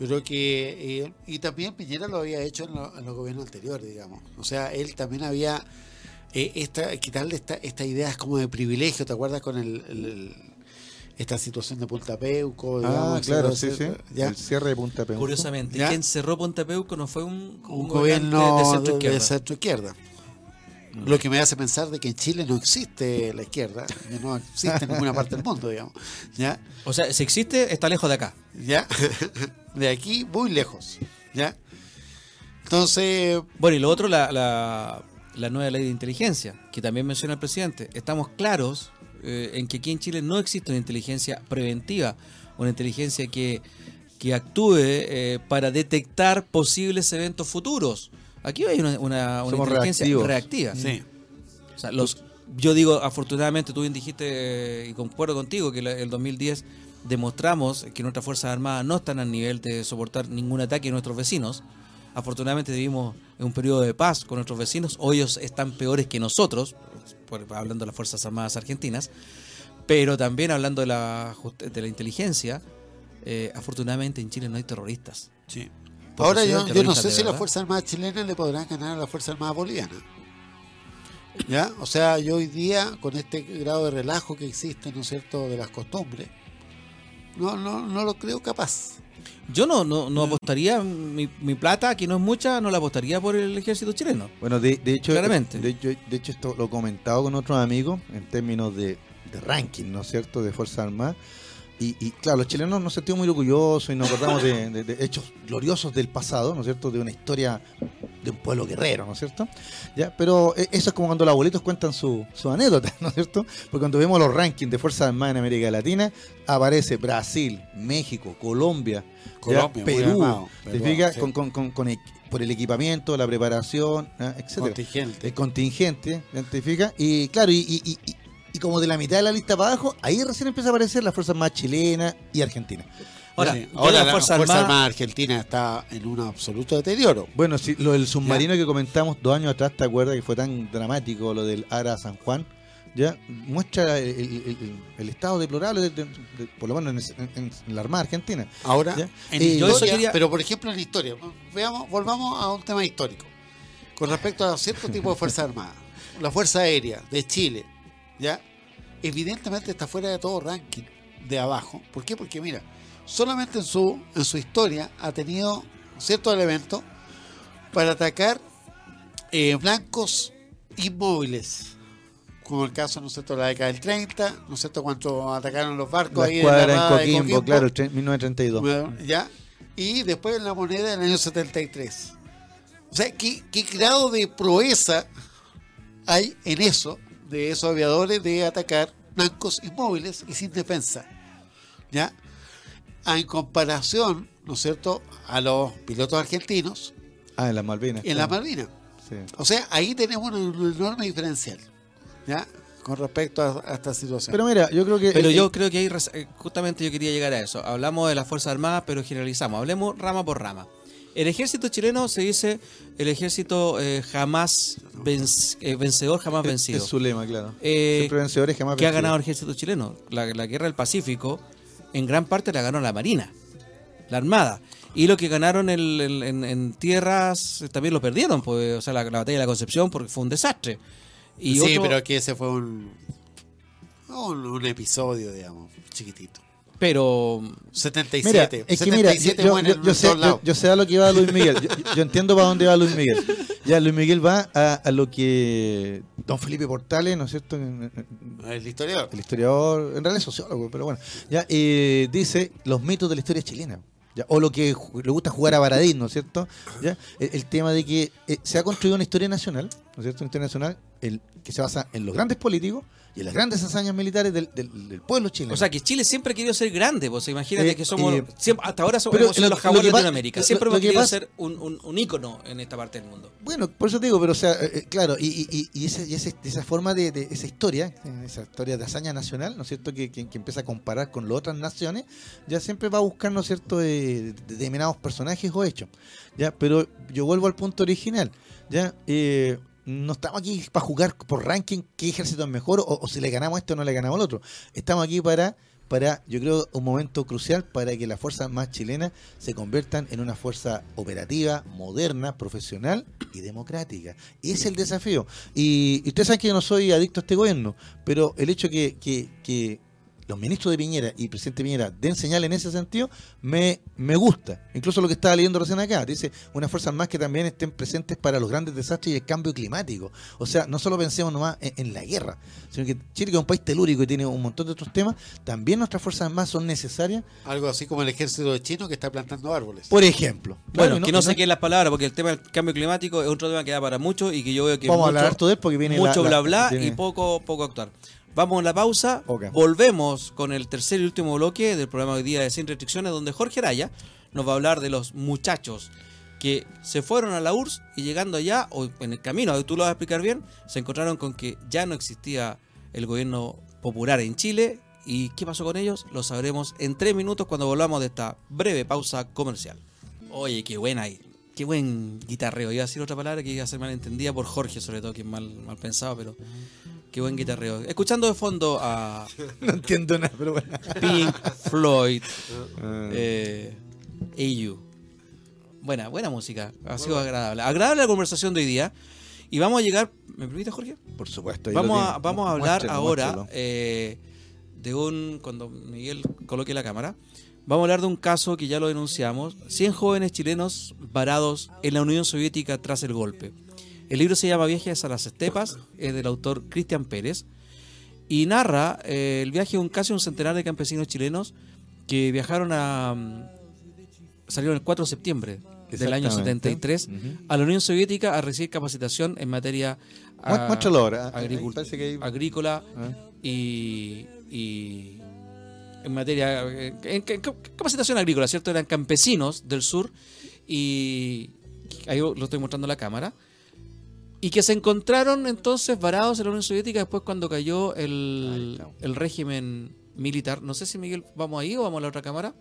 Yo creo que, eh, y también Piñera lo había hecho en, lo- en los gobiernos anteriores, digamos. O sea, él también había, eh, esta, quitarle esta, esta idea como de privilegio, ¿te acuerdas con el, el- el- esta situación de Punta Peuco? Ah, digamos, claro, sí, sí. ¿ya? El cierre de Punta Peuco. Curiosamente, ¿Ya? quien cerró Punta Peuco no fue un, gobierno de de centro izquierda. centro izquierda. Lo que me hace pensar de que en Chile no existe la izquierda, que no existe en ninguna parte del mundo, digamos. ¿Ya? O sea, si existe, está lejos de acá. ¿Ya? De aquí muy lejos. ¿Ya? Entonces, Bueno, y lo otro, la, la, la nueva ley de inteligencia, que también menciona el presidente. Estamos claros eh, en que aquí en Chile no existe una inteligencia preventiva, una inteligencia que, que actúe eh, para detectar posibles eventos futuros. Aquí hay una, una- una Somos inteligencia reactivos. reactiva. Sí. O sea, los, yo digo, afortunadamente, tú bien dijiste, eh, y concuerdo contigo, que la- el 2010 demostramos que nuestras Fuerzas Armadas no están al nivel de soportar ningún ataque de nuestros vecinos. Afortunadamente vivimos en un periodo de paz con nuestros vecinos, o ellos están peores que nosotros, por- hablando de las Fuerzas Armadas argentinas, pero también hablando de la, de la inteligencia, eh, afortunadamente en Chile no hay terroristas. Sí. Porque Ahora yo, yo no sé si las. Fuerzas Armadas chilenas le podrán ganar a las Fuerzas Armadas bolivianas. ¿Ya? O sea, yo hoy día, con este grado de relajo que existe, ¿no es cierto?, de las costumbres, no, no, no lo creo capaz. Yo no, no, no apostaría, mi, mi plata, que no es mucha, no la apostaría por el ejército chileno. Bueno, de, de hecho, Claramente. De de hecho, esto lo he comentado con otros amigos en términos de, de ranking, ¿no es cierto?, de Fuerzas Armadas. Y, y, claro, los chilenos nos sentimos muy orgullosos y nos acordamos de, de- de hechos gloriosos del pasado, ¿no es cierto?, de una historia de un pueblo guerrero, ¿no es cierto? ¿Ya? Pero eh, eso es como cuando los abuelitos cuentan su, su anécdota, ¿no es cierto? Porque cuando vemos los rankings de Fuerzas Armadas en América Latina, aparece Brasil, México, Colombia, Perú, sí. Con, con- con- con por el equipamiento, la preparación, ¿ah? etcétera Contingente. el contingente, ¿identifica? Y claro, y, y- y- y- como de la mitad de la lista para abajo, ahí recién empieza a aparecer las fuerzas más chilenas y argentinas. Ahora, Sí. Ahora la la Fuerza Fuerza, Armada- Armada Argentina está en un absoluto deterioro. Bueno, si lo del submarino que comentamos dos años atrás, ¿te acuerdas que fue tan dramático lo del Ara San Juan? Ya muestra el, el- el- el estado deplorable, de- de- de- por lo menos en, en- en la Armada Argentina. Ahora, Ya. en Eh, yo historia, quería- pero por ejemplo en historia, veamos, volvamos a un tema histórico. Con respecto a cierto tipo de Fuerza Armada. La Fuerza Aérea de Chile, ¿ya? Evidentemente está fuera de todo ranking de abajo. ¿Por qué? Porque mira, solamente en su, en su historia ha tenido ciertos elementos para atacar eh, blancos inmóviles. Como el caso, ¿no es cierto?, de la década del 30, ¿no es cierto?, cuando atacaron los barcos La ahí en Armada de Coquimbo, claro, el tre- 1932. bueno, ¿Ya? Y después en la moneda del año 73. O sea, ¿qué, qué grado de proeza hay en eso, de esos aviadores, de atacar blancos inmóviles y sin defensa? ¿Ya? En comparación, ¿no es cierto?, a los pilotos argentinos Ah, en las Malvinas. en la claro. Malvinas. Sí. O sea, ahí tenemos un, un enorme diferencial, ¿ya? Con respecto a, a esta situación. Pero mira, yo creo que. Pero eh, yo creo que ahí eh, justamente yo quería llegar a eso. Hablamos de las Fuerzas Armadas, pero generalizamos. Hablemos rama por rama. El ejército chileno se dice el ejército eh, jamás venc- eh, vencedor, jamás vencido. Es su lema, claro. Eh, Siempre vencedores jamás ¿Qué ha ganado el ejército chileno? La, la guerra del Pacífico, en gran parte la ganó la Marina, la Armada. Y lo que ganaron el- el- en, en tierras eh, también lo perdieron, pues, o sea, la, la batalla de la Concepción, porque fue un desastre. Y sí, otro- pero que ese fue un, un, un episodio, digamos, chiquitito. Pero 77. Mira, es que mira, yo, 77 yo- mueren yo- en yo sé, yo- sé a lo que va Luis Miguel. Yo, entiendo para dónde va Luis Miguel. Ya, Luis Miguel va a, a lo que don Felipe Portales, ¿no es cierto? El historiador. El historiador, en realidad es sociólogo, pero bueno, ya eh, dice los mitos de la historia chilena. ya, o lo que le gusta jugar a Baradín, ¿no es cierto? ¿Ya? El, el tema de que eh, se ha construido una historia nacional, ¿no es cierto? Una historia nacional el, que se basa en los grandes políticos y en las grandes hazañas militares del, del- del pueblo chileno. O sea, que Chile siempre ha querido ser grande, pues imagínate Eh, que somos, eh, siempre- hasta ahora somos pero lo- los jaguares de Latinoamérica, lo- siempre lo hemos que querido pasa- ser un, un, un ícono en esta parte del mundo. Bueno, por eso te digo, pero o sea, eh, claro, y, y- y- ese- y esa forma de, de- esa historia, esa historia de hazaña nacional, ¿no es cierto? Que, que- que empieza a comparar con las otras naciones, ya siempre va a buscar, ¿no es cierto?, determinados personajes o hechos. Ya, pero yo vuelvo al punto original, ya, eh, no estamos aquí para jugar por ranking qué ejército es mejor o, si le ganamos a este o no le ganamos al otro. Estamos aquí para para, yo creo, un momento crucial para que las fuerzas más chilenas se conviertan en una fuerza operativa, moderna, profesional y democrática. Ese es el desafío. Y, y ustedes saben que yo no soy adicto a este gobierno, pero el hecho que, que, que los ministros de Piñera y el presidente Piñera den señal en ese sentido, me, me gusta. Incluso lo que estaba leyendo recién acá, dice unas fuerzas más que también estén presentes para los grandes desastres y el cambio climático. O sea, no solo pensemos nomás en, en la guerra, sino que Chile, que es un país telúrico y tiene un montón de otros temas, también nuestras fuerzas más son necesarias, Algo así como el ejército de chino que está plantando árboles. por ejemplo. Bueno, que no sé qué es las palabras, porque el tema del cambio climático es otro tema que da para mucho y que yo veo que Vamos a hablar él porque viene la- mucho la- bla bla tiene- y poco poco actuar. Vamos a la pausa, volvemos con el tercer y último bloque del programa hoy día de Sin Restricciones, donde Jorge Araya nos va a hablar de los muchachos que se fueron a la URSS y llegando allá, o en el camino, tú lo vas a explicar bien, se encontraron con que ya no existía el gobierno popular en Chile. ¿Y qué pasó con ellos? Lo sabremos en tres minutos cuando volvamos de esta breve pausa comercial. Oye, qué buena ahí. Qué buen guitarreo. Iba a decir otra palabra que iba a ser malentendida por Jorge, sobre todo, que es mal, mal pensado, pero qué buen guitarreo. Escuchando de fondo a No entiendo nada, pero bueno. Pink Floyd, eh, AU. Buena, buena música. Ha sido agradable. Agradable la conversación de hoy día. Y vamos a llegar. ¿Me permite, Jorge? Por supuesto. Vamos a, vamos a hablar Muéstrelo, ahora muéstrelo. eh, de un. Cuando Miguel coloque la cámara. Vamos a hablar de un caso que ya lo denunciamos. 100 jóvenes chilenos varados en la Unión Soviética tras el golpe. El libro se llama Viajes a las Estepas, es del autor Cristian Pérez. Y narra eh, el viaje de un casi un centenar de campesinos chilenos que viajaron a. mm, salieron el 4 de septiembre del año Exactamente. 73 Ujú. a la Unión Soviética a recibir capacitación en materia Mué- ah, ahora. que hay- agrícola Ah. y, y en materia eh, en, en capacitación agrícola, ¿cierto? Eran campesinos del sur y ahí lo estoy mostrando en la cámara y que se encontraron entonces varados en la Unión Soviética después cuando cayó el, el régimen militar. No sé si Miguel vamos ahí o vamos a la otra cámara.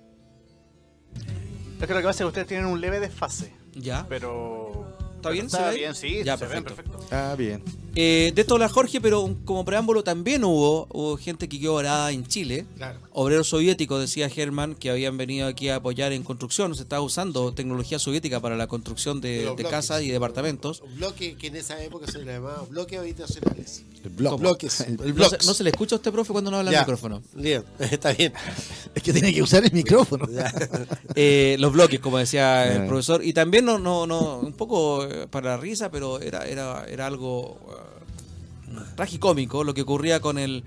Es que lo que pasa es que ustedes tienen un leve desfase, Ya. pero... ¿Está bien? Está ¿Se ve? bien, sí, Ya, se ven perfecto. perfecto. Ah, bien. Eh, de esto habla Jorge, pero un- como preámbulo también hubo, hubo gente que quedó varada en Chile. Claro. Obreros soviéticos, decía Germán, que habían venido aquí a apoyar en construcción. Se estaba usando tecnología soviética para la construcción de, casas y departamentos. Bloque que en esa época se le llamaba bloques habitacionales. El. Bloques. El- El No se, no se le escucha a usted, profe, cuando no habla Ya. el micrófono. Bien, está bien. Es que tiene que usar el micrófono. Eh, los bloques, como decía el profesor. Y también, no, no, no, un poco eh, para la risa, pero era, era, era algo eh, tragicómico lo que ocurría con el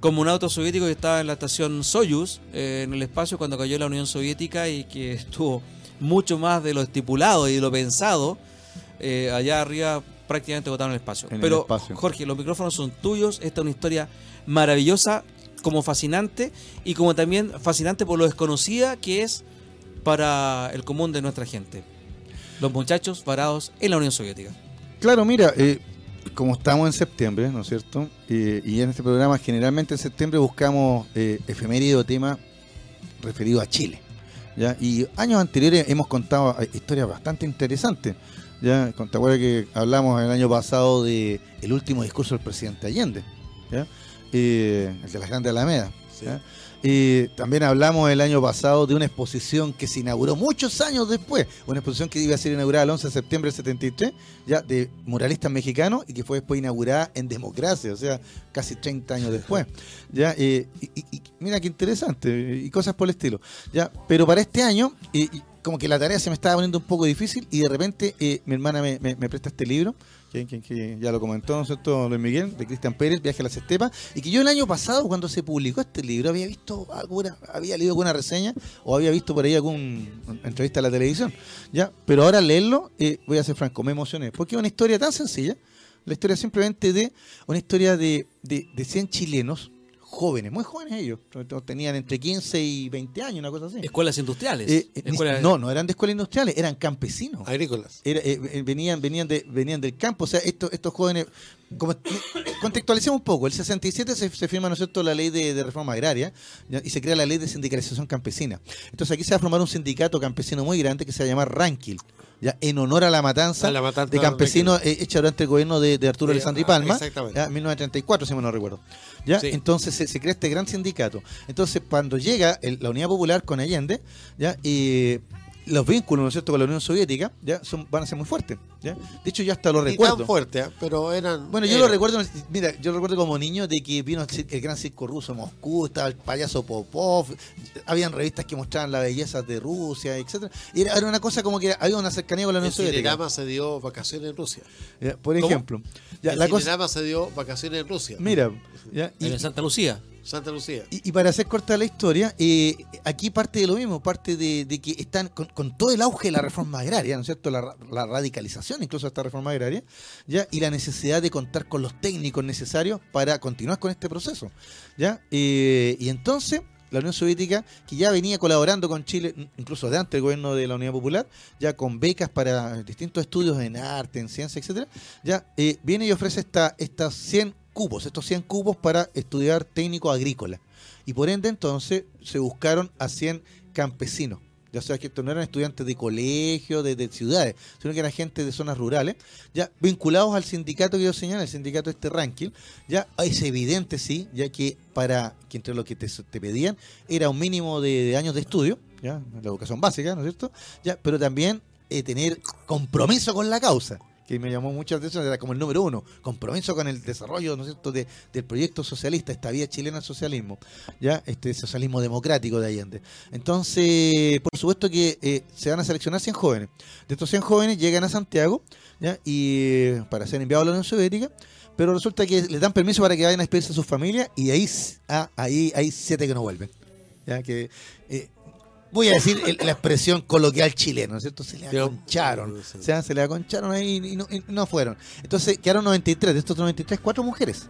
como un auto soviético que estaba en la estación Soyuz, eh, en el espacio cuando cayó la Unión Soviética y que estuvo mucho más de lo estipulado y de lo pensado, eh, allá arriba prácticamente botaron el espacio. En el Pero espacio. Jorge, los micrófonos son tuyos, esta es una historia maravillosa, como fascinante y como también fascinante por lo desconocida que es para el común de nuestra gente. Los muchachos varados en la Unión Soviética. Claro, mira, eh, como estamos en septiembre, ¿no es cierto? Eh, y en este programa generalmente en septiembre buscamos eh, efeméride o tema referido a Chile. ¿ya? Y años anteriores hemos contado eh, historias bastante interesantes. ¿ya? ¿Te acuerdas que hablamos el año pasado de el último discurso del presidente Allende? ¿ya? Eh, el de las Grandes Alamedas. Sí. ¿ya? Eh, también hablamos el año pasado de una exposición que se inauguró muchos años después, una exposición que iba a ser inaugurada el 11 de septiembre del 73, ya de muralistas mexicanos y que fue después inaugurada en democracia, o sea, casi 30 años después. Ya, eh, y, y- y mira qué interesante, y cosas por el estilo. Ya, pero para este año, eh, y como que la tarea se me estaba poniendo un poco difícil y de repente eh, mi hermana me, me- presta este libro, que, ya lo comentó, ¿no es cierto?, Luis Miguel, de Cristian Pérez, Viaje a las Estepas, y que yo el año pasado, cuando se publicó este libro, había visto alguna, había leído alguna reseña o había visto por ahí alguna entrevista a la televisión, ¿ya? Pero ahora leerlo, eh, voy a ser franco, me emocioné, porque es una historia tan sencilla, la historia simplemente de una historia de, de, de 100 chilenos, jóvenes, muy jóvenes ellos, tenían entre 15 y 20 años, una cosa así. Escuelas industriales. Eh, eh, Escuelas- no, no eran de escuelas industriales, eran campesinos. Agrícolas. Era, eh, venían, venían, de, venían del campo, o sea, estos, estos jóvenes, como, contextualicemos un poco, el 67 se, se firma, ¿no es cierto?, la ley de, de reforma agraria y se crea la ley de sindicalización campesina. Entonces aquí se va a formar un sindicato campesino muy grande que se va a llamar Ranquil, ya en honor a la matanza, A la matanza de campesinos eh, hecha durante el gobierno de, de Arturo Alessandri Palma, exactamente. ya, 1934, si mal no recuerdo. ¿ya? Sí. Entonces se, se crea este gran sindicato. Entonces cuando llega el- la Unidad Popular con Allende, ¿ya? Y, los vínculos, ¿no es cierto?, con la Unión Soviética, ya son, van a ser muy fuertes. ¿ya? De hecho, yo hasta lo Ni recuerdo. tan fuerte, ¿eh? pero eran. Bueno, yo eran. lo recuerdo, mira, yo lo recuerdo como niño de que vino el, el gran circo ruso en Moscú, estaba el payaso Popov, habían revistas que mostraban la belleza de Rusia, etcétera. Y era, era una cosa como que había una cercanía con la Unión El Soviética. Cinerama se dio vacaciones en Rusia. Ya, por ¿Cómo? ejemplo. Ya, el la cosa, se dio vacaciones en Rusia. mira, ya, y, En Santa Lucía. Santa Lucía. y- para hacer corta la historia, eh, aquí parte de lo mismo, parte de, que están con, todo el auge de la reforma agraria, ¿no es cierto? La, la radicalización incluso de esta reforma agraria, ya y la necesidad de contar con los técnicos necesarios para continuar con este proceso, ¿ya? Eh, y entonces la Unión Soviética, que ya venía colaborando con Chile, incluso de antes del gobierno de la Unidad Popular, ya con becas para distintos estudios en arte, en ciencia, etcétera, ya eh, viene y ofrece esta, estas 100 cupos, estos 100 cupos para estudiar técnico agrícola. Y por ende entonces se buscaron a 100 campesinos. Ya sabes que estos no eran estudiantes de colegio, de, de ciudades, sino que eran gente de zonas rurales, ya vinculados al sindicato que yo señalé, el sindicato este ranking, ya es evidente, sí, ya que para que entre lo que te, pedían era un mínimo de, de años de estudio, ya, la educación básica, ¿no es cierto? Ya, pero también eh, tener compromiso con la causa, que me llamó muchas veces, era como el número uno, compromiso con el desarrollo, ¿no es cierto?, de, del proyecto socialista, esta vía chilena al socialismo, ya, este socialismo democrático de Allende. Entonces, por supuesto que eh, se van a seleccionar 100 jóvenes. De estos 100 jóvenes llegan a Santiago, ya, y eh, para ser enviados a la Unión Soviética, pero resulta que les dan permiso para que vayan a despedirse a sus familias y ahí, ah, ahí hay siete que no vuelven. Ya que eh, voy a decir el- la expresión coloquial chilena, ¿no es cierto? Se le aconcharon. O sea, se le aconcharon ahí y no, y no fueron. Entonces quedaron 93, de estos 93, cuatro mujeres.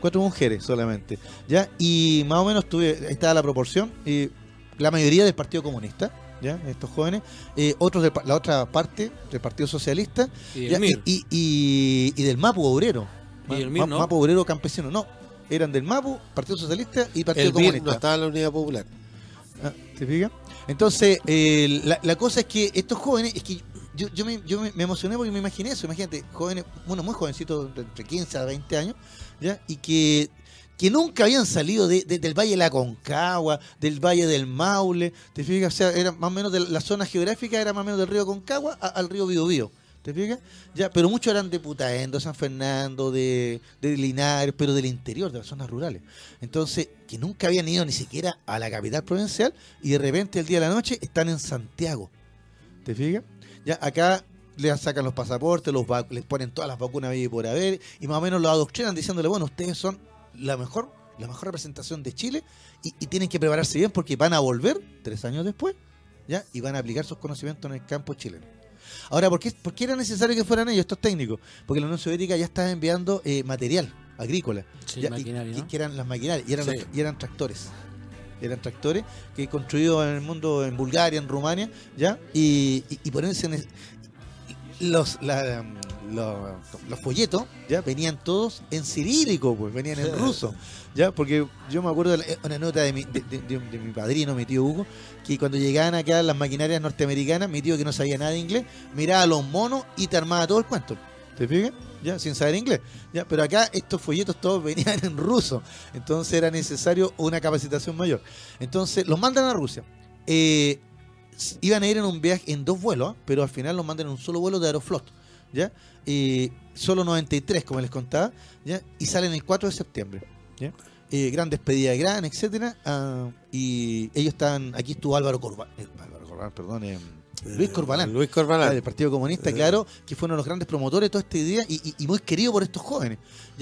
Cuatro mujeres solamente. ¿ya? Y más o menos tuve, ahí estaba la proporción. Y la mayoría del Partido Comunista, ¿ya? estos jóvenes. eh, otros de la otra parte del Partido Socialista. Y ¿ya? el MIR. y, y- y del MAPU obrero. Y el Ma- MIR, ¿no? MAPU obrero campesino, no. Eran del MAPU, Partido Socialista y Partido El MIR Comunista. no estaba en la Unidad Popular. Ah, ¿Te fijas? Entonces, eh, la, la cosa es que estos jóvenes, es que yo, yo, me, yo me, emocioné porque me imaginé eso, imagínate, jóvenes, bueno, muy jovencitos, entre 15 a 20 años, ¿ya? Y que, que nunca habían salido de- de- del Valle de la Concagua, del Valle del Maule, ¿te fijas? O sea, era más o menos de la zona geográfica, era más o menos del río Concagua al río Biobío. ¿Te fijas? Ya, pero muchos eran de Putaendo, San Fernando, de, de Linares, pero del interior, de las zonas rurales. Entonces, que nunca habían ido ni siquiera a la capital provincial y de repente el día de la noche están en Santiago. ¿Te fijas? Ya acá les sacan los pasaportes, los les ponen todas las vacunas y por haber y más o menos los adoctrinan diciéndole, bueno, ustedes son la mejor, la mejor representación de Chile y, y tienen que prepararse bien porque van a volver tres años después, ¿ya? Y van a aplicar sus conocimientos en el campo chileno. Ahora, ¿por qué, por qué era necesario que fueran ellos, estos técnicos? Porque la Unión Soviética ya estaba enviando eh, material agrícola. Sí, Ya, y- que, eran las maquinarias y eran, Sí. los- y eran tractores. Eran tractores que construidos en el mundo, en Bulgaria, en Rumania, ¿ya? Y, y, y por eso los, la- los, los folletos, ¿ya? Venían todos en cirílico, pues, venían en ruso, ¿ya? Porque yo me acuerdo de la- una nota de mi, de, mi padrino, mi tío Hugo, que cuando llegaban acá las maquinarias norteamericanas, mi tío que no sabía nada de inglés, miraba a los monos y te armaba todo el cuento. ¿Te fijas? Ya, sin saber inglés. Ya, pero acá estos folletos todos venían en ruso. Entonces era necesario una capacitación mayor. Entonces los mandan a Rusia. Eh, iban a ir en un viaje en dos vuelos, ¿ah? pero al final los mandan en un solo vuelo de Aeroflot. ¿Ya? Eh, solo 93, como les contaba, ¿ya? Y salen el 4 de septiembre. ¿Ya? Eh, gran despedida de Gran, etcétera. ah, y ellos están. Aquí estuvo Álvaro Corbalán. Álvaro Corbalán, perdón. eh, Luis Corbalán. Luis Ah, Corbalán. del Partido Comunista, Eh. claro, que fueron los grandes promotores de toda esta idea y, y- y muy querido por estos jóvenes.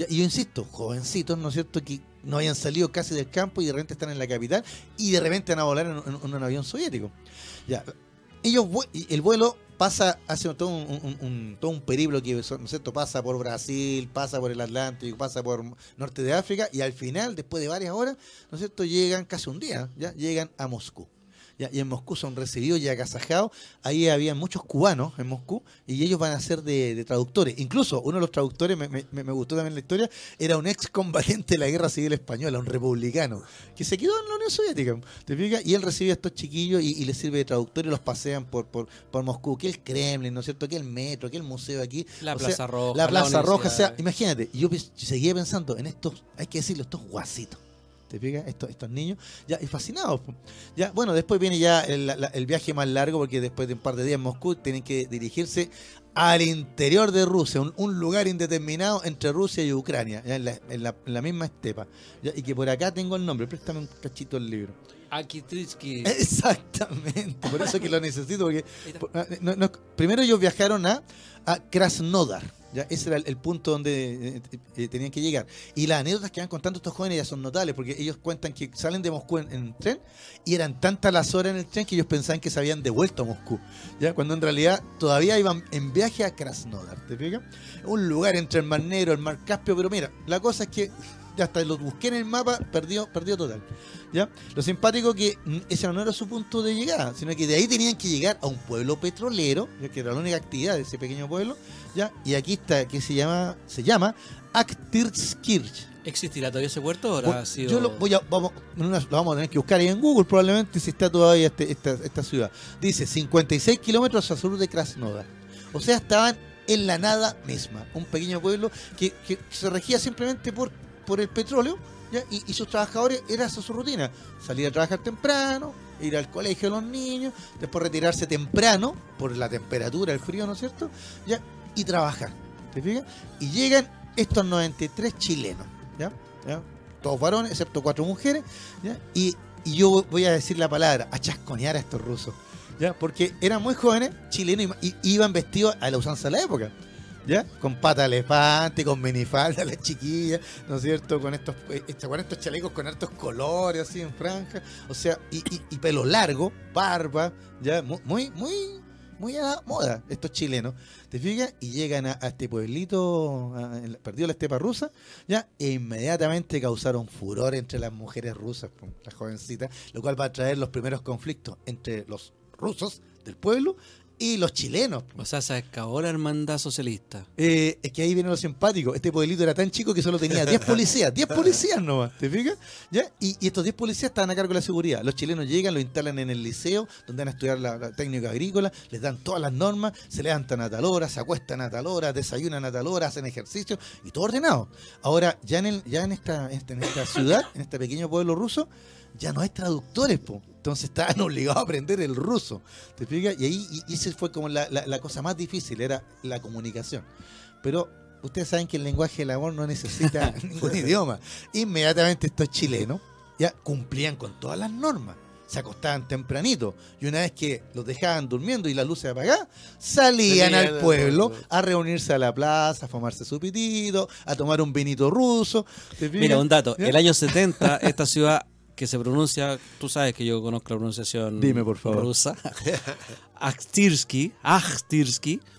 Y yo insisto, jovencitos, ¿no es cierto?, que no habían salido casi del campo y de repente están en la capital y de repente van a volar en, en- en un avión soviético. Ya, ellos el vuelo pasa, hace todo un, un- todo un periplo que ¿no es cierto? pasa por Brasil, pasa por el Atlántico, pasa por norte de África y al final, después de varias horas, ¿no es cierto?, llegan casi un día, ya llegan a Moscú. Ya, y en Moscú son recibidos y agasajados. Ahí había muchos cubanos en Moscú y ellos van a ser de, de traductores. Incluso uno de los traductores, me, me- me gustó también la historia, era un ex combatiente de la guerra civil española, un republicano, que se quedó en la Unión Soviética. ¿te fijas? Y él recibe a estos chiquillos y, y les sirve de traductor y los pasean por, por, por Moscú, que el Kremlin, ¿no es cierto? Que el metro, que el museo aquí. La O sea, Plaza Roja. La Plaza Roja, o sea, imagínate, yo pe- seguía pensando en estos, hay que decirlo, estos guasitos. ¿Te fijas? Estos, estos niños, ya, y fascinados. Ya, bueno, después viene ya el, el viaje más largo, porque después de un par de días en Moscú tienen que dirigirse al interior de Rusia, un, lugar indeterminado entre Rusia y Ucrania, en, la, en la- en la misma estepa. Y que por acá tengo el nombre, préstame un cachito del libro. Akitritsky. Exactamente, por eso que lo necesito, porque por- ah, no- no- primero ellos viajaron a, a Krasnodar, ¿ya? ese era el, el punto donde eh, eh, tenían que llegar. Y las anécdotas que van contando estos jóvenes ya son notables, porque ellos cuentan que salen de Moscú en, en tren y eran tantas las horas en el tren que ellos pensaban que se habían devuelto a Moscú, ¿ya? cuando en realidad todavía iban en viaje a Krasnodar, ¿te fijas? Un lugar entre el Mar Negro, el Mar Caspio, pero mira, la cosa es que ya hasta lo busqué en el mapa, perdió, perdió total. ¿ya? Lo simpático que mm, ese no era su punto de llegada, sino que de ahí tenían que llegar a un pueblo petrolero, ya que era la única actividad de ese pequeño pueblo, ¿ya? Y aquí está, que se llama, se llama Aktirskirch. ¿Existirá todavía ese puerto? o sido- Yo lo voy a, vamos, en una- lo vamos a tener que buscar ahí en Google probablemente si está todavía este- esta, esta ciudad. Dice 56 kilómetros al sur de Krasnodar. O sea, estaban en la nada misma. Un pequeño pueblo que, que se regía simplemente por, por el petróleo. Y, sus trabajadores era esa su rutina. Salir a trabajar temprano, ir al colegio de los niños, después retirarse temprano por la temperatura, el frío, ¿no es cierto? ¿Ya? Y trabajar. ¿Te fijas? Y llegan estos 93 chilenos. ¿Ya? ¿Ya? Todos varones, excepto cuatro mujeres. ¿ya? Y, y yo voy a decir la palabra, a chasconear a estos rusos. ¿Ya? Porque eran muy jóvenes, chilenos, y iban vestidos a la usanza de la época. Con pata elefante, con minifalda, las chiquillas, ¿no es cierto? Con estos, eh, este- con estos chalecos con hartos colores, así en franja. O sea, y, pelo largo, barba, ¿ya? Mu- Muy, muy, muy a moda estos chilenos. ¿Te fijas? Y llegan a, a este pueblito, a- la- perdido la estepa rusa, ¿ya? E inmediatamente causaron furor entre las mujeres rusas, las jovencitas, lo cual va a traer los primeros conflictos entre los rusos del pueblo y los chilenos. O sea, se acabó la hermandad socialista. Eh, es que ahí viene lo simpático. Este pueblito era tan chico que solo tenía 10 policías. 10 policías nomás, ¿te fijas? ¿Ya? Y, y estos 10 policías estaban a cargo de la seguridad. Los chilenos llegan, lo instalan en el liceo, donde van a estudiar la, la técnica agrícola, les dan todas las normas, se levantan a tal hora, se acuestan a tal hora, desayunan a tal hora, hacen ejercicio y todo ordenado. Ahora, ya en, el, ya en, esta, en esta ciudad, en este pequeño pueblo ruso, ya no hay traductores, po. Entonces estaban obligados a aprender el ruso. ¿Te fijas? Y ahí y, ese fue como la, la- la cosa más difícil, era la comunicación. Pero ustedes saben que el lenguaje del amor no necesita ningún idioma. Inmediatamente estos chilenos ya cumplían con todas las normas. Se acostaban tempranito. Y una vez que los dejaban durmiendo y las luces apagadas, salían al pueblo a reunirse a la plaza, a fumarse su pitito, a tomar un vinito ruso. Mira, un dato. ¿Ya? El año 70, esta ciudad que se pronuncia, tú sabes que yo conozco la pronunciación Dime, por favor. rusa. Akhtirsky.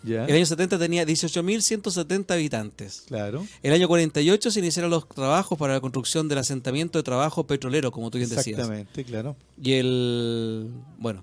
Ya. El año 70 tenía 18.170 habitantes. Claro. El año 48 se iniciaron los trabajos para la construcción del asentamiento de trabajo petrolero, como tú bien decías. Exactamente, claro. Y el... Bueno,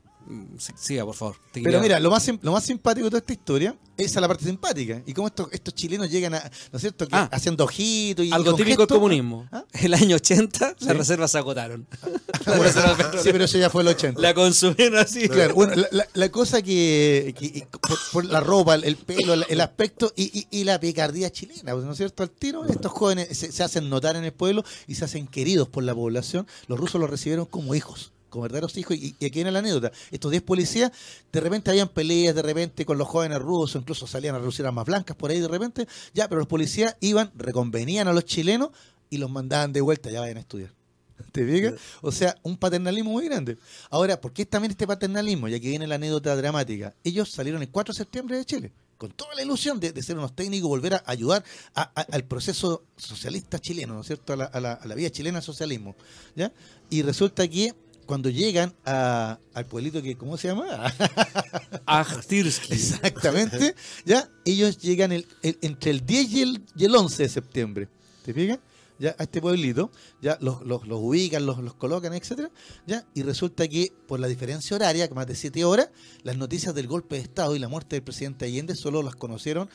siga, por favor. Te Pero quería- mira, lo más, lo más simpático de toda esta historia, esa es la parte simpática. Y cómo estos, estos chilenos llegan a, ¿no es cierto?, que Ah. haciendo ojitos y Algo típico del gestos. comunismo. ¿Ah? El año 80 Sí. las reservas se agotaron. Sí, pero eso ya fue el 80. La consumieron así. Claro, bueno, la, la- la cosa que, por, por la ropa, el, el pelo, el, el aspecto y, y- y la picardía chilena, ¿no es cierto? Al tiro, estos jóvenes se, se hacen notar en el pueblo y se hacen queridos por la población. Los rusos los recibieron como hijos, como verdaderos hijos. Y, y aquí viene la anécdota. Estos 10 policías, de repente habían peleas, de repente con los jóvenes rusos, incluso salían a reducir armas blancas por ahí de repente. Ya, pero los policías iban, reconvenían a los chilenos y los mandaban de vuelta, ya vayan a estudiar. ¿Te fijas? O sea, un paternalismo muy grande. Ahora, ¿por qué también este paternalismo? Ya que viene la anécdota dramática. Ellos salieron el 4 de septiembre de Chile, con toda la ilusión de, de ser unos técnicos, volver a ayudar a- a- al proceso socialista chileno, ¿no es cierto? A la, a la- a la vida chilena del socialismo. ¿ya? Y resulta que cuando llegan a- al pueblito que, ¿cómo se llama? Akhtirsky. Exactamente. ¿Ya? Ellos llegan el- el- entre el 10 y el, y el 11 de septiembre. ¿Te fijas? Ya a este pueblito, ya los, los, los ubican, los, los colocan, etcétera, ya, y resulta que por la diferencia horaria, que más de 7 horas, las noticias del golpe de Estado y la muerte del presidente Allende solo las conocieron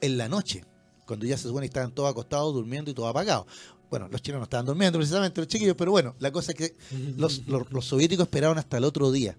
en la noche, cuando ya se supone que estaban todos acostados, durmiendo y todo apagado. Bueno, los chinos no estaban durmiendo precisamente, los chiquillos, pero bueno, la cosa es que los, los, los soviéticos esperaron hasta el otro día.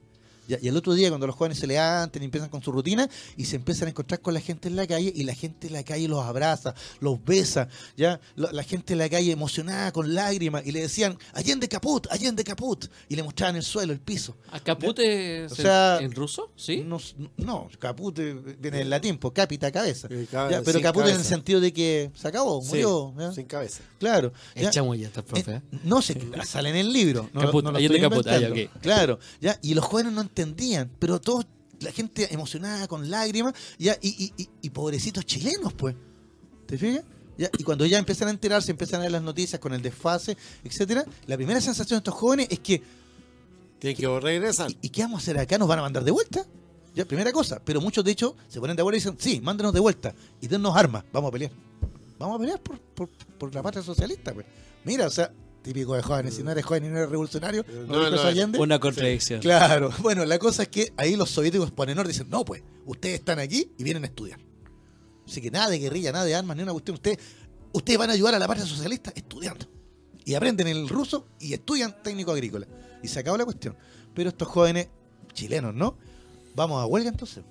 Ya, y el otro día, cuando los jóvenes se levantan y empiezan con su rutina y se empiezan a encontrar con la gente en la calle y la gente en la calle los abraza, los besa, ya Lo- la gente en la calle emocionada con lágrimas y le decían, Allende Caput, Allende Caput, y le mostraban el suelo, el piso. ¿A Caput es O sea, en, ruso? ¿Sí? No, no, caput viene del latín, pues capita, cabeza. Eh, cabe- Ya, pero caput en el sentido de que se acabó, Sí, murió. ¿ya? sin cabeza. Claro. ya. Chamulleta el profe. Eh, ¿eh? no sé, sale en el libro. No, Caput, no lo estoy Caput, ah, ya. Claro, ya, y los jóvenes no entendían, pero todos, la gente emocionada con lágrimas, ya, y, y, y, y pobrecitos chilenos, pues. ¿Te fijas? Ya, y cuando ya empiezan a enterarse, empiezan a ver las noticias con el desfase, etcétera, la primera sensación de estos jóvenes es que, Tienen que regresar. ¿y, y qué vamos a hacer acá? ¿Nos van a mandar de vuelta? Ya, primera cosa. Pero muchos, de hecho, se ponen de acuerdo y dicen, sí, mándenos de vuelta y dennos armas, vamos a pelear. Vamos a pelear por, por, por la patria socialista, pues. Mira, o sea, típico de jóvenes, si no eres joven y no eres revolucionario, No, no, Allende. Una contradicción. Claro, bueno, la cosa es que ahí los soviéticos ponen orden y dicen, no, pues, ustedes están aquí y vienen a estudiar. Así que nada de guerrilla, nada de armas, ni una cuestión. Ustedes, ustedes van a ayudar a la patria socialista estudiando. Y aprenden el ruso y estudian técnico agrícola. Y se acabó la cuestión. Pero estos jóvenes chilenos, ¿no? Vamos a huelga entonces.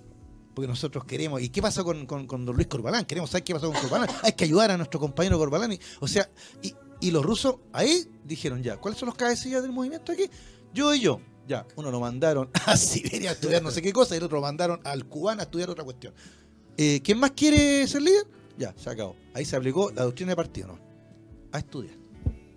Porque nosotros queremos. ¿Y qué pasó con, con, con don Luis Corbalán? Queremos saber qué pasó con Corbalán. Hay que ayudar a nuestro compañero Corbalán. Y- o sea, y, y los rusos ahí dijeron ya, ¿cuáles son los cabecillas del movimiento aquí? Yo y yo. Ya, uno lo mandaron a Siberia a estudiar no sé qué cosa y el otro lo mandaron al cubano a estudiar otra cuestión. Eh, ¿Quién más quiere ser líder? Ya, se acabó. Ahí se aplicó la doctrina de partido, ¿no? A estudiar.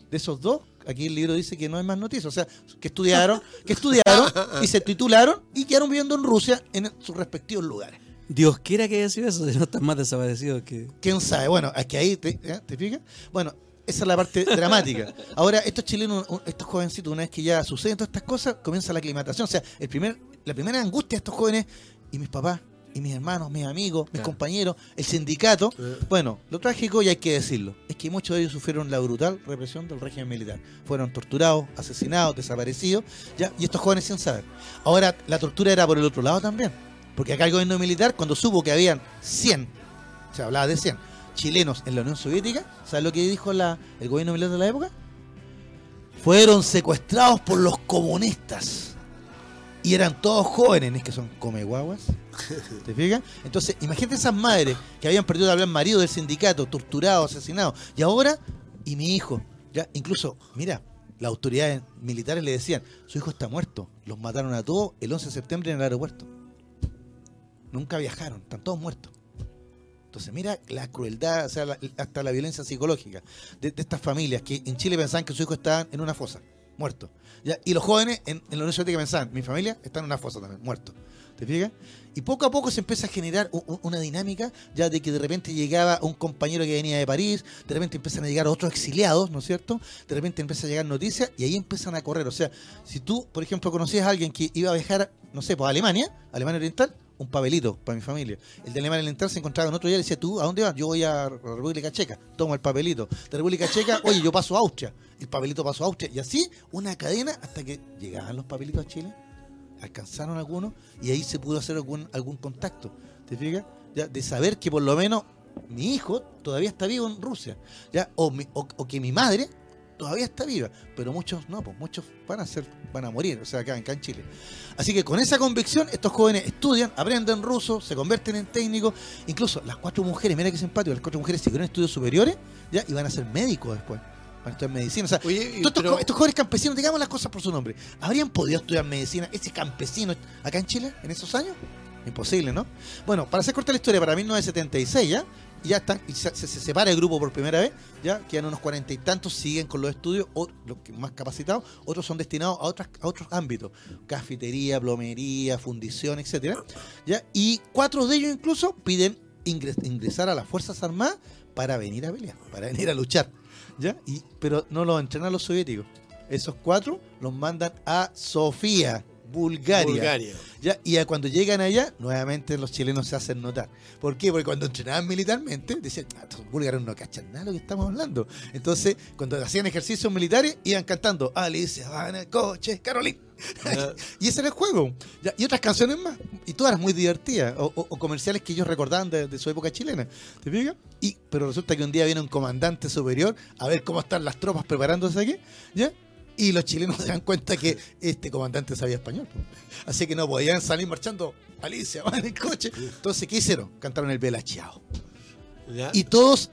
De esos dos, aquí el libro dice que no hay más noticias. O sea, que estudiaron, que estudiaron y se titularon y quedaron viviendo en Rusia en sus respectivos lugares. Dios quiera que haya sido eso, si no están más desaparecidos que. ¿Quién sabe? Bueno, es que ahí, ¿te, ¿eh? ¿te fijas? Bueno, esa es la parte dramática. Ahora, estos chilenos, estos jovencitos, una vez que ya suceden todas estas cosas, comienza la aclimatación. O sea, el primer, la primera angustia de estos jóvenes, y mis papás, y mis hermanos, mis amigos, mis Claro. compañeros, el sindicato. Bueno, lo trágico, y hay que decirlo, es que muchos de ellos sufrieron la brutal represión del régimen militar. Fueron torturados, asesinados, desaparecidos, ¿ya? y estos jóvenes sin saber. Ahora, la tortura era por el otro lado también, porque acá el gobierno militar, cuando supo que habían 100, se hablaba de 100, chilenos en la Unión Soviética, ¿sabes lo que dijo la, el gobierno militar de la época? Fueron secuestrados por los comunistas. Y eran todos jóvenes, ¿no es que son comeguaguas? ¿Te fijas? Entonces, imagínate esas madres que habían perdido al marido del sindicato, torturados, asesinados. Y ahora, y mi hijo, ya, incluso, mira, las autoridades militares le decían, su hijo está muerto. Los mataron a todos el 11 de septiembre en el aeropuerto. Nunca viajaron, están todos muertos. Mira la crueldad, o sea, la- hasta la violencia psicológica de, estas familias que en Chile pensaban que su hijo estaba en una fosa, muerto. Y los jóvenes en, en la Unión Soviética pensaban, mi familia está en una fosa también, muerto. ¿Te fijas? Y poco a poco se empieza a generar una dinámica ya de que de repente llegaba un compañero que venía de París, de repente empiezan a llegar otros exiliados, ¿no es cierto? De repente empieza a llegar noticias y ahí empiezan a correr. O sea, si tú, por ejemplo, conocías a alguien que iba a viajar, no sé, pues a Alemania, Alemania Oriental, un papelito para mi familia. El de Alemania Oriental se encontraba en otro día y le decía, ¿tú a dónde vas? Yo voy a la República Checa, toma el papelito. De República Checa, oye, yo paso a Austria. El papelito pasó a Austria. Y así, una cadena hasta que llegaban los papelitos a Chile alcanzaron algunos y ahí se pudo hacer algún, algún contacto. ¿Te fijas? Ya, de saber que por lo menos mi hijo todavía está vivo en Rusia. ¿ya? O, mi- o- o que mi madre todavía está viva. Pero muchos no, pues muchos van a ser, van a morir, o sea, acá, acá en Chile. Así que con esa convicción, estos jóvenes estudian, aprenden ruso, se convierten en técnicos. Incluso las cuatro mujeres, mira que simpático, las cuatro mujeres siguieron estudios superiores ¿ya? y van a ser médicos después. Van a estudiar medicina. O sea, Oye, pero- estos jóvenes campesinos, digamos las cosas por su nombre, ¿habrían podido estudiar medicina ese campesino acá en Chile en esos años? Imposible, ¿no? Bueno, para hacer corta la historia, para 1976 ya, ya están, y se, se- se separa el grupo por primera vez, ya quedan unos cuarenta y tantos, siguen con los estudios, los más capacitados, otros son destinados a, otras, a otros ámbitos, cafetería, plomería, fundición, etcétera, ya, y cuatro de ellos incluso piden ingres- ingresar a las Fuerzas Armadas para venir a pelear, para venir a luchar, ¿ya? Y, pero no los entrenan los soviéticos. Esos cuatro los mandan a Sofía, Bulgaria. Bulgaria. ¿ya? Y a cuando llegan allá, nuevamente los chilenos se hacen notar. ¿Por qué? Porque cuando entrenaban militarmente, decían, ah, estos búlgaros no cachan nada de lo que estamos hablando. Entonces, cuando hacían ejercicios militares, iban cantando en el coche, Carolina. y ese era el juego. Ya, Y otras canciones más. Y todas muy divertidas. O, o- o comerciales que ellos recordaban de, de su época chilena. ¿Te fijas? Y, pero resulta que un día viene un comandante superior a ver cómo están las tropas preparándose aquí. ¿Ya? Y los chilenos se dan cuenta que este comandante sabía español. Así que no podían salir marchando Alicia, van en el coche. Entonces, ¿qué hicieron? Cantaron el. ¿Ya? Y todos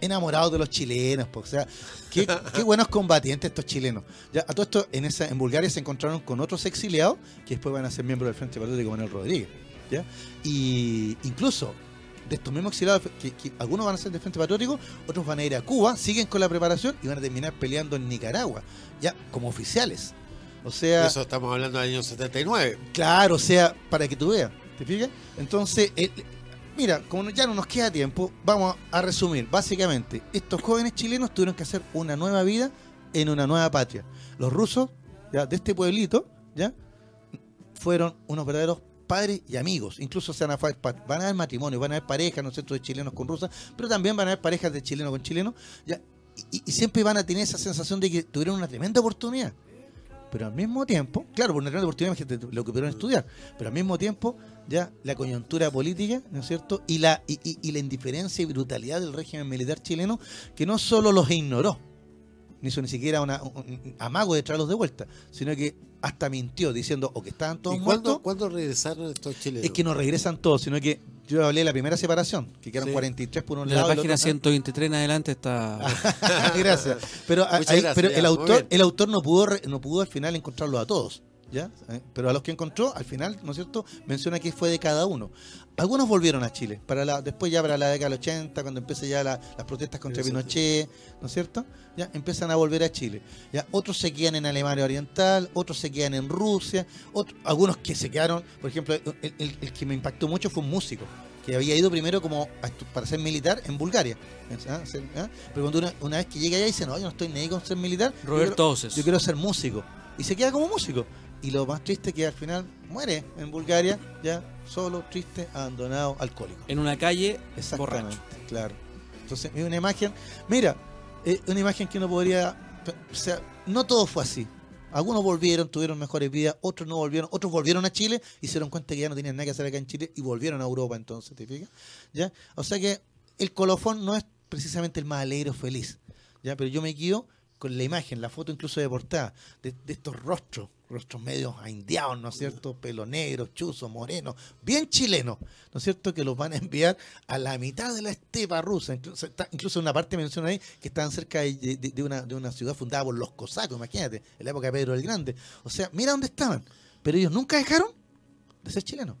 enamorados de los chilenos. po. O sea, qué, qué buenos combatientes estos chilenos. Ya, a todo esto, en, esa, en Bulgaria se encontraron con otros exiliados que después van a ser miembros del Frente Patriótico Manuel Rodríguez. ¿ya? Y incluso de estos mismos exiliados, que, que algunos van a ser del Frente Patriótico, otros van a ir a Cuba, siguen con la preparación y van a terminar peleando en Nicaragua, ya como oficiales. O sea, Eso estamos hablando del año 79. Claro, o sea, para que tú veas, ¿te fijas? Entonces, eh, mira, como ya no nos queda tiempo, vamos a resumir. Básicamente, estos jóvenes chilenos tuvieron que hacer una nueva vida en una nueva patria. Los rusos, ya, de este pueblito, ya, fueron unos verdaderos padres y amigos. Incluso se van a, van a haber matrimonios, van a haber parejas, ¿no cierto?, de chilenos con rusas, pero también van a haber parejas de chilenos con chilenos, ya, y, y siempre van a tener esa sensación de que tuvieron una tremenda oportunidad pero al mismo tiempo, claro, por una gran oportunidad, imagínate lo que pudieron estudiar, pero al mismo tiempo, ya la coyuntura política, ¿no es cierto? Y la, y, y- la indiferencia y brutalidad del régimen militar chileno, que no solo los ignoró, ni hizo ni siquiera una, un, amago de traerlos de vuelta, sino que hasta mintió diciendo o que estaban todos ¿Y muertos, cuándo regresaron estos chilenos? es que no regresan todos, sino que yo hablé de la primera separación, que quedaron Sí. 43 por un De la lado. el página otro- 123 en adelante está. gracias. Pero, a- Muchas ahí- gracias, pero ya, el autor, el autor no pudo re- no pudo al final encontrarlos a todos, ¿ya? ¿Eh? Pero a los que encontró, al final, ¿no es cierto? Menciona que fue de cada uno. Algunos volvieron a Chile, para la, después ya para la década del 80, cuando empieza ya la- las protestas contra Pinochet, ¿no es cierto? Ya empiezan a volver a Chile. Ya otros se quedan en Alemania Oriental, otros se quedan en Rusia, otros, algunos que se quedaron, por ejemplo, el, el- el que me impactó mucho fue un músico que había ido primero como a para ser militar en Bulgaria. ¿ah? ¿ah? Pero cuando una, una vez que llega allá dice, no, yo no estoy ni ahí con ser militar. yo Roberto quiero- Oces. Yo quiero ser músico. Y se queda como músico. Y lo más triste es que al final muere en Bulgaria, ya solo, triste, abandonado, alcohólico. En una calle, Exactamente, borracho. claro. Entonces, es una imagen, mira, es una imagen que uno podría, o sea, no todo fue así. Algunos volvieron, tuvieron mejores vidas, otros no volvieron, otros volvieron a Chile y se dieron cuenta que ya no tenían nada que hacer acá en Chile y volvieron a Europa entonces, ¿te fijas? ¿Ya? O sea que el colofón no es precisamente el más alegre o feliz, ¿ya? Pero yo me guío con la imagen, la foto incluso de portada, de, de estos rostros, rostros medios indiados, ¿no es cierto? Pelo negro, chuzo, moreno, bien chilenos, ¿no es cierto? Que los van a enviar a la mitad de la estepa rusa. Incluso, una parte menciona ahí que estaban cerca de, de- una, de una ciudad fundada por los cosacos, imagínate, en la época de Pedro el Grande. O sea, mira dónde estaban. Pero ellos nunca dejaron de ser chilenos.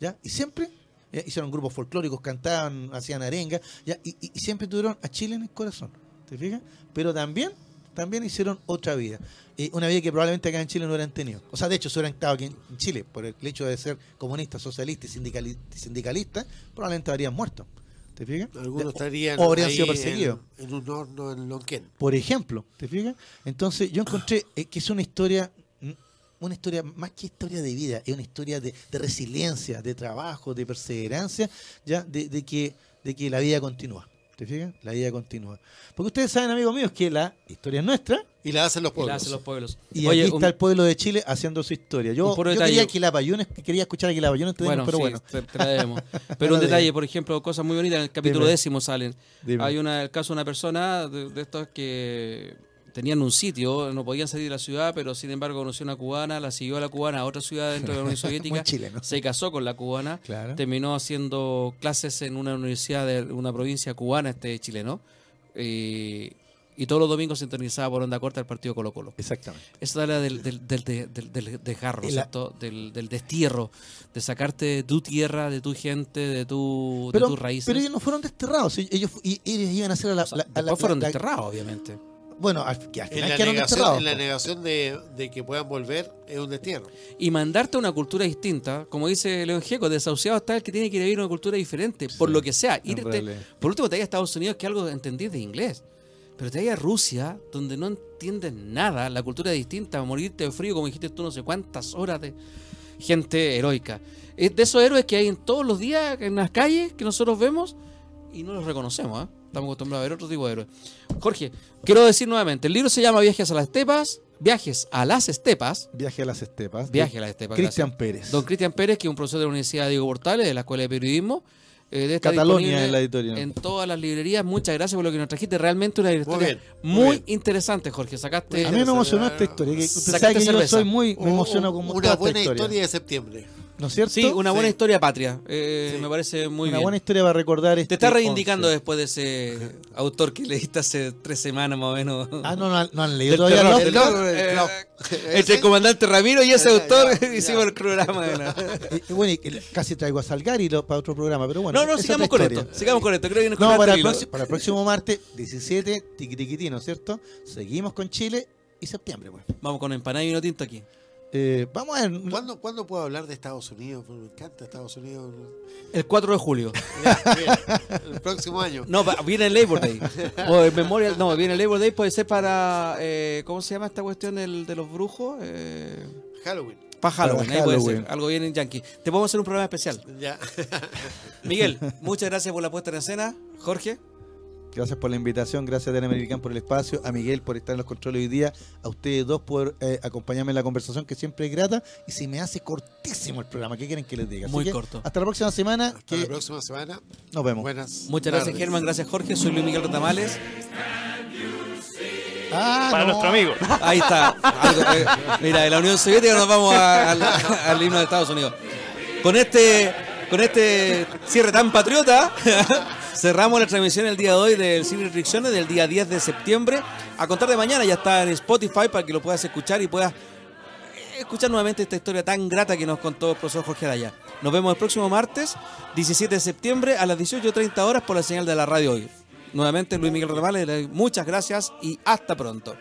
¿ya? Y siempre ¿ya? hicieron grupos folclóricos, cantaban, hacían arenga, ¿ya? Y- y siempre tuvieron a Chile en el corazón. ¿Te fijas? Pero también, también hicieron otra vida. Eh, una vida que probablemente acá en Chile no hubieran tenido. O sea, de hecho, si hubieran estado aquí en Chile, por el hecho de ser comunistas, socialistas y sindicali- sindicalistas, probablemente habrían muerto. ¿Te fijas? Algunos estarían o habrían ahí sido perseguidos. En, en un horno en Lonquén. Por ejemplo, ¿te fijas? Entonces yo encontré eh, que es una historia, mm, una historia más que historia de vida, es una historia de, de resiliencia, de trabajo, de perseverancia, ya de, de que, de que la vida continúa. ¿Te fijas? La vida continúa. Porque ustedes saben, amigos míos, que la historia es nuestra Y la hacen los Y la pueblos. hacen los pueblos. y Oye, aquí un- está el pueblo de Chile haciendo su historia. Yo, yo quería que la Payunes, quería escuchar a que la Payunes bueno, pero sí, bueno. te- la. Pero un de- detalle, por ejemplo, cosas muy bonitas en el capítulo Dime. décimo salen. Dime. Hay una, el caso de una persona de, de estos que tenían un sitio, no podían salir de la ciudad, pero sin embargo conoció una cubana, la siguió a la cubana a otra ciudad dentro de la Unión Soviética, se casó con la cubana, Claro. terminó haciendo clases en una universidad de una provincia cubana, este chileno, eh, y todos los domingos sintonizaba por onda corta el partido Colo Colo. Exactamente. Eso habla del, del, del, del, del- ¿cierto? Del, destierro, de sacarte de tu tierra, de tu gente, de, tu, de tus raíces. pero ellos no fueron desterrados, ellos, ellos iban a hacer a la, O sea, la- a la- fueron desterrados, obviamente. Bueno, al, que al En final la, quedaron negación, en la negación de, de que puedan volver es un destierro. Y mandarte a una cultura distinta, como dice León Gieco, desahuciado está el que tiene que ir a vivir una cultura diferente, por lo que sea. en Irte, por último, te vayas a Estados Unidos, que algo entendís de inglés. Pero te vayas a Rusia, donde no entiendes nada, la cultura es distinta, morirte de frío, como dijiste tú, no sé cuántas horas de gente heroica. Es de esos héroes que hay en todos los días, en las calles, que nosotros vemos y no los reconocemos. ¿ah? Estamos acostumbrados a ver otro tipo de héroes. Jorge, quiero decir nuevamente, el libro se llama Viajes a las Estepas, Viajes a las Estepas, Viaje a las estepas. Viaje a las Estepas. Cristian. Pérez. Don Cristian Pérez, que es un profesor de la Universidad Diego Portales, de la Escuela de Periodismo, eh, de esta Catalonia en la editorial. En todas las librerías. Muchas gracias por lo que nos trajiste. Realmente una historia bien, muy muy, bien. interesante, Jorge. Sacaste. A mí me emocionó esta historia. Que que yo soy muy. Me emociona como Una toda buena historia. de septiembre. ¿No es cierto? Sí, una buena Sí. historia patria. Eh, Sí. Me parece muy Una bien. buena historia para recordar este Te estás reivindicando 11. después de ese autor que leíste hace tres semanas más o menos. Ah, no, no, han- no han leído todavía terror, terror, el eh, Clau. Entre el comandante Ramiro y ese Ya, autor ya, ya. hicimos el programa. de Eh, eh, bueno, y que casi traigo a Salgari lo- para otro programa, pero bueno. No, no, sigamos con esto. Sigamos con esto. Creo que nos No, para el el, para el próximo martes, 17, tiquitiquití, ¿no es cierto? Seguimos con Chile y septiembre, pues. Vamos con empanada y vino tinto aquí. Eh, vamos a ver. ¿Cuándo, ¿Cuándo puedo hablar de Estados Unidos? Me encanta Estados Unidos. El 4 de julio. Ya, bien. El próximo año. No, va- viene el Labor Day. O el Memorial, no, viene el Labor Day, puede ser para. eh, ¿Cómo se llama esta cuestión del- de los brujos? Eh, Halloween. para Halloween, Para ahí puede ser. Algo bien en Yankee. Te podemos hacer un programa especial. Ya. Miguel, muchas gracias por la puesta en escena. Jorge, Gracias por la invitación, gracias a Diana por el espacio, a Miguel por estar en los controles hoy día, a ustedes dos por eh, acompañarme en la conversación que siempre es grata y se me hace cortísimo el programa. ¿Qué quieren que les diga? Así Muy que corto. Hasta la próxima semana. Hasta que la próxima semana. Nos vemos. Buenas. muchas gracias. Germán. Gracias, Jorge. Soy Luis Miguel Rotamales. Ah, Para no. nuestro amigo. Ahí está. Algo, eh, mira, de la Unión Soviética nos vamos a- al, al himno de Estados Unidos. Con este, con este cierre tan patriota, cerramos la transmisión el día de hoy del Cine Restricciones del día 10 de septiembre. A contar de mañana ya está en Spotify para que lo puedas escuchar y puedas eh, escuchar nuevamente esta historia tan grata que nos contó el profesor Jorge Araya. Nos vemos el próximo martes, 17 de septiembre, a las 18.30 horas por la señal de la radio hoy. Nuevamente, Luis Miguel Ramales, muchas gracias y hasta pronto.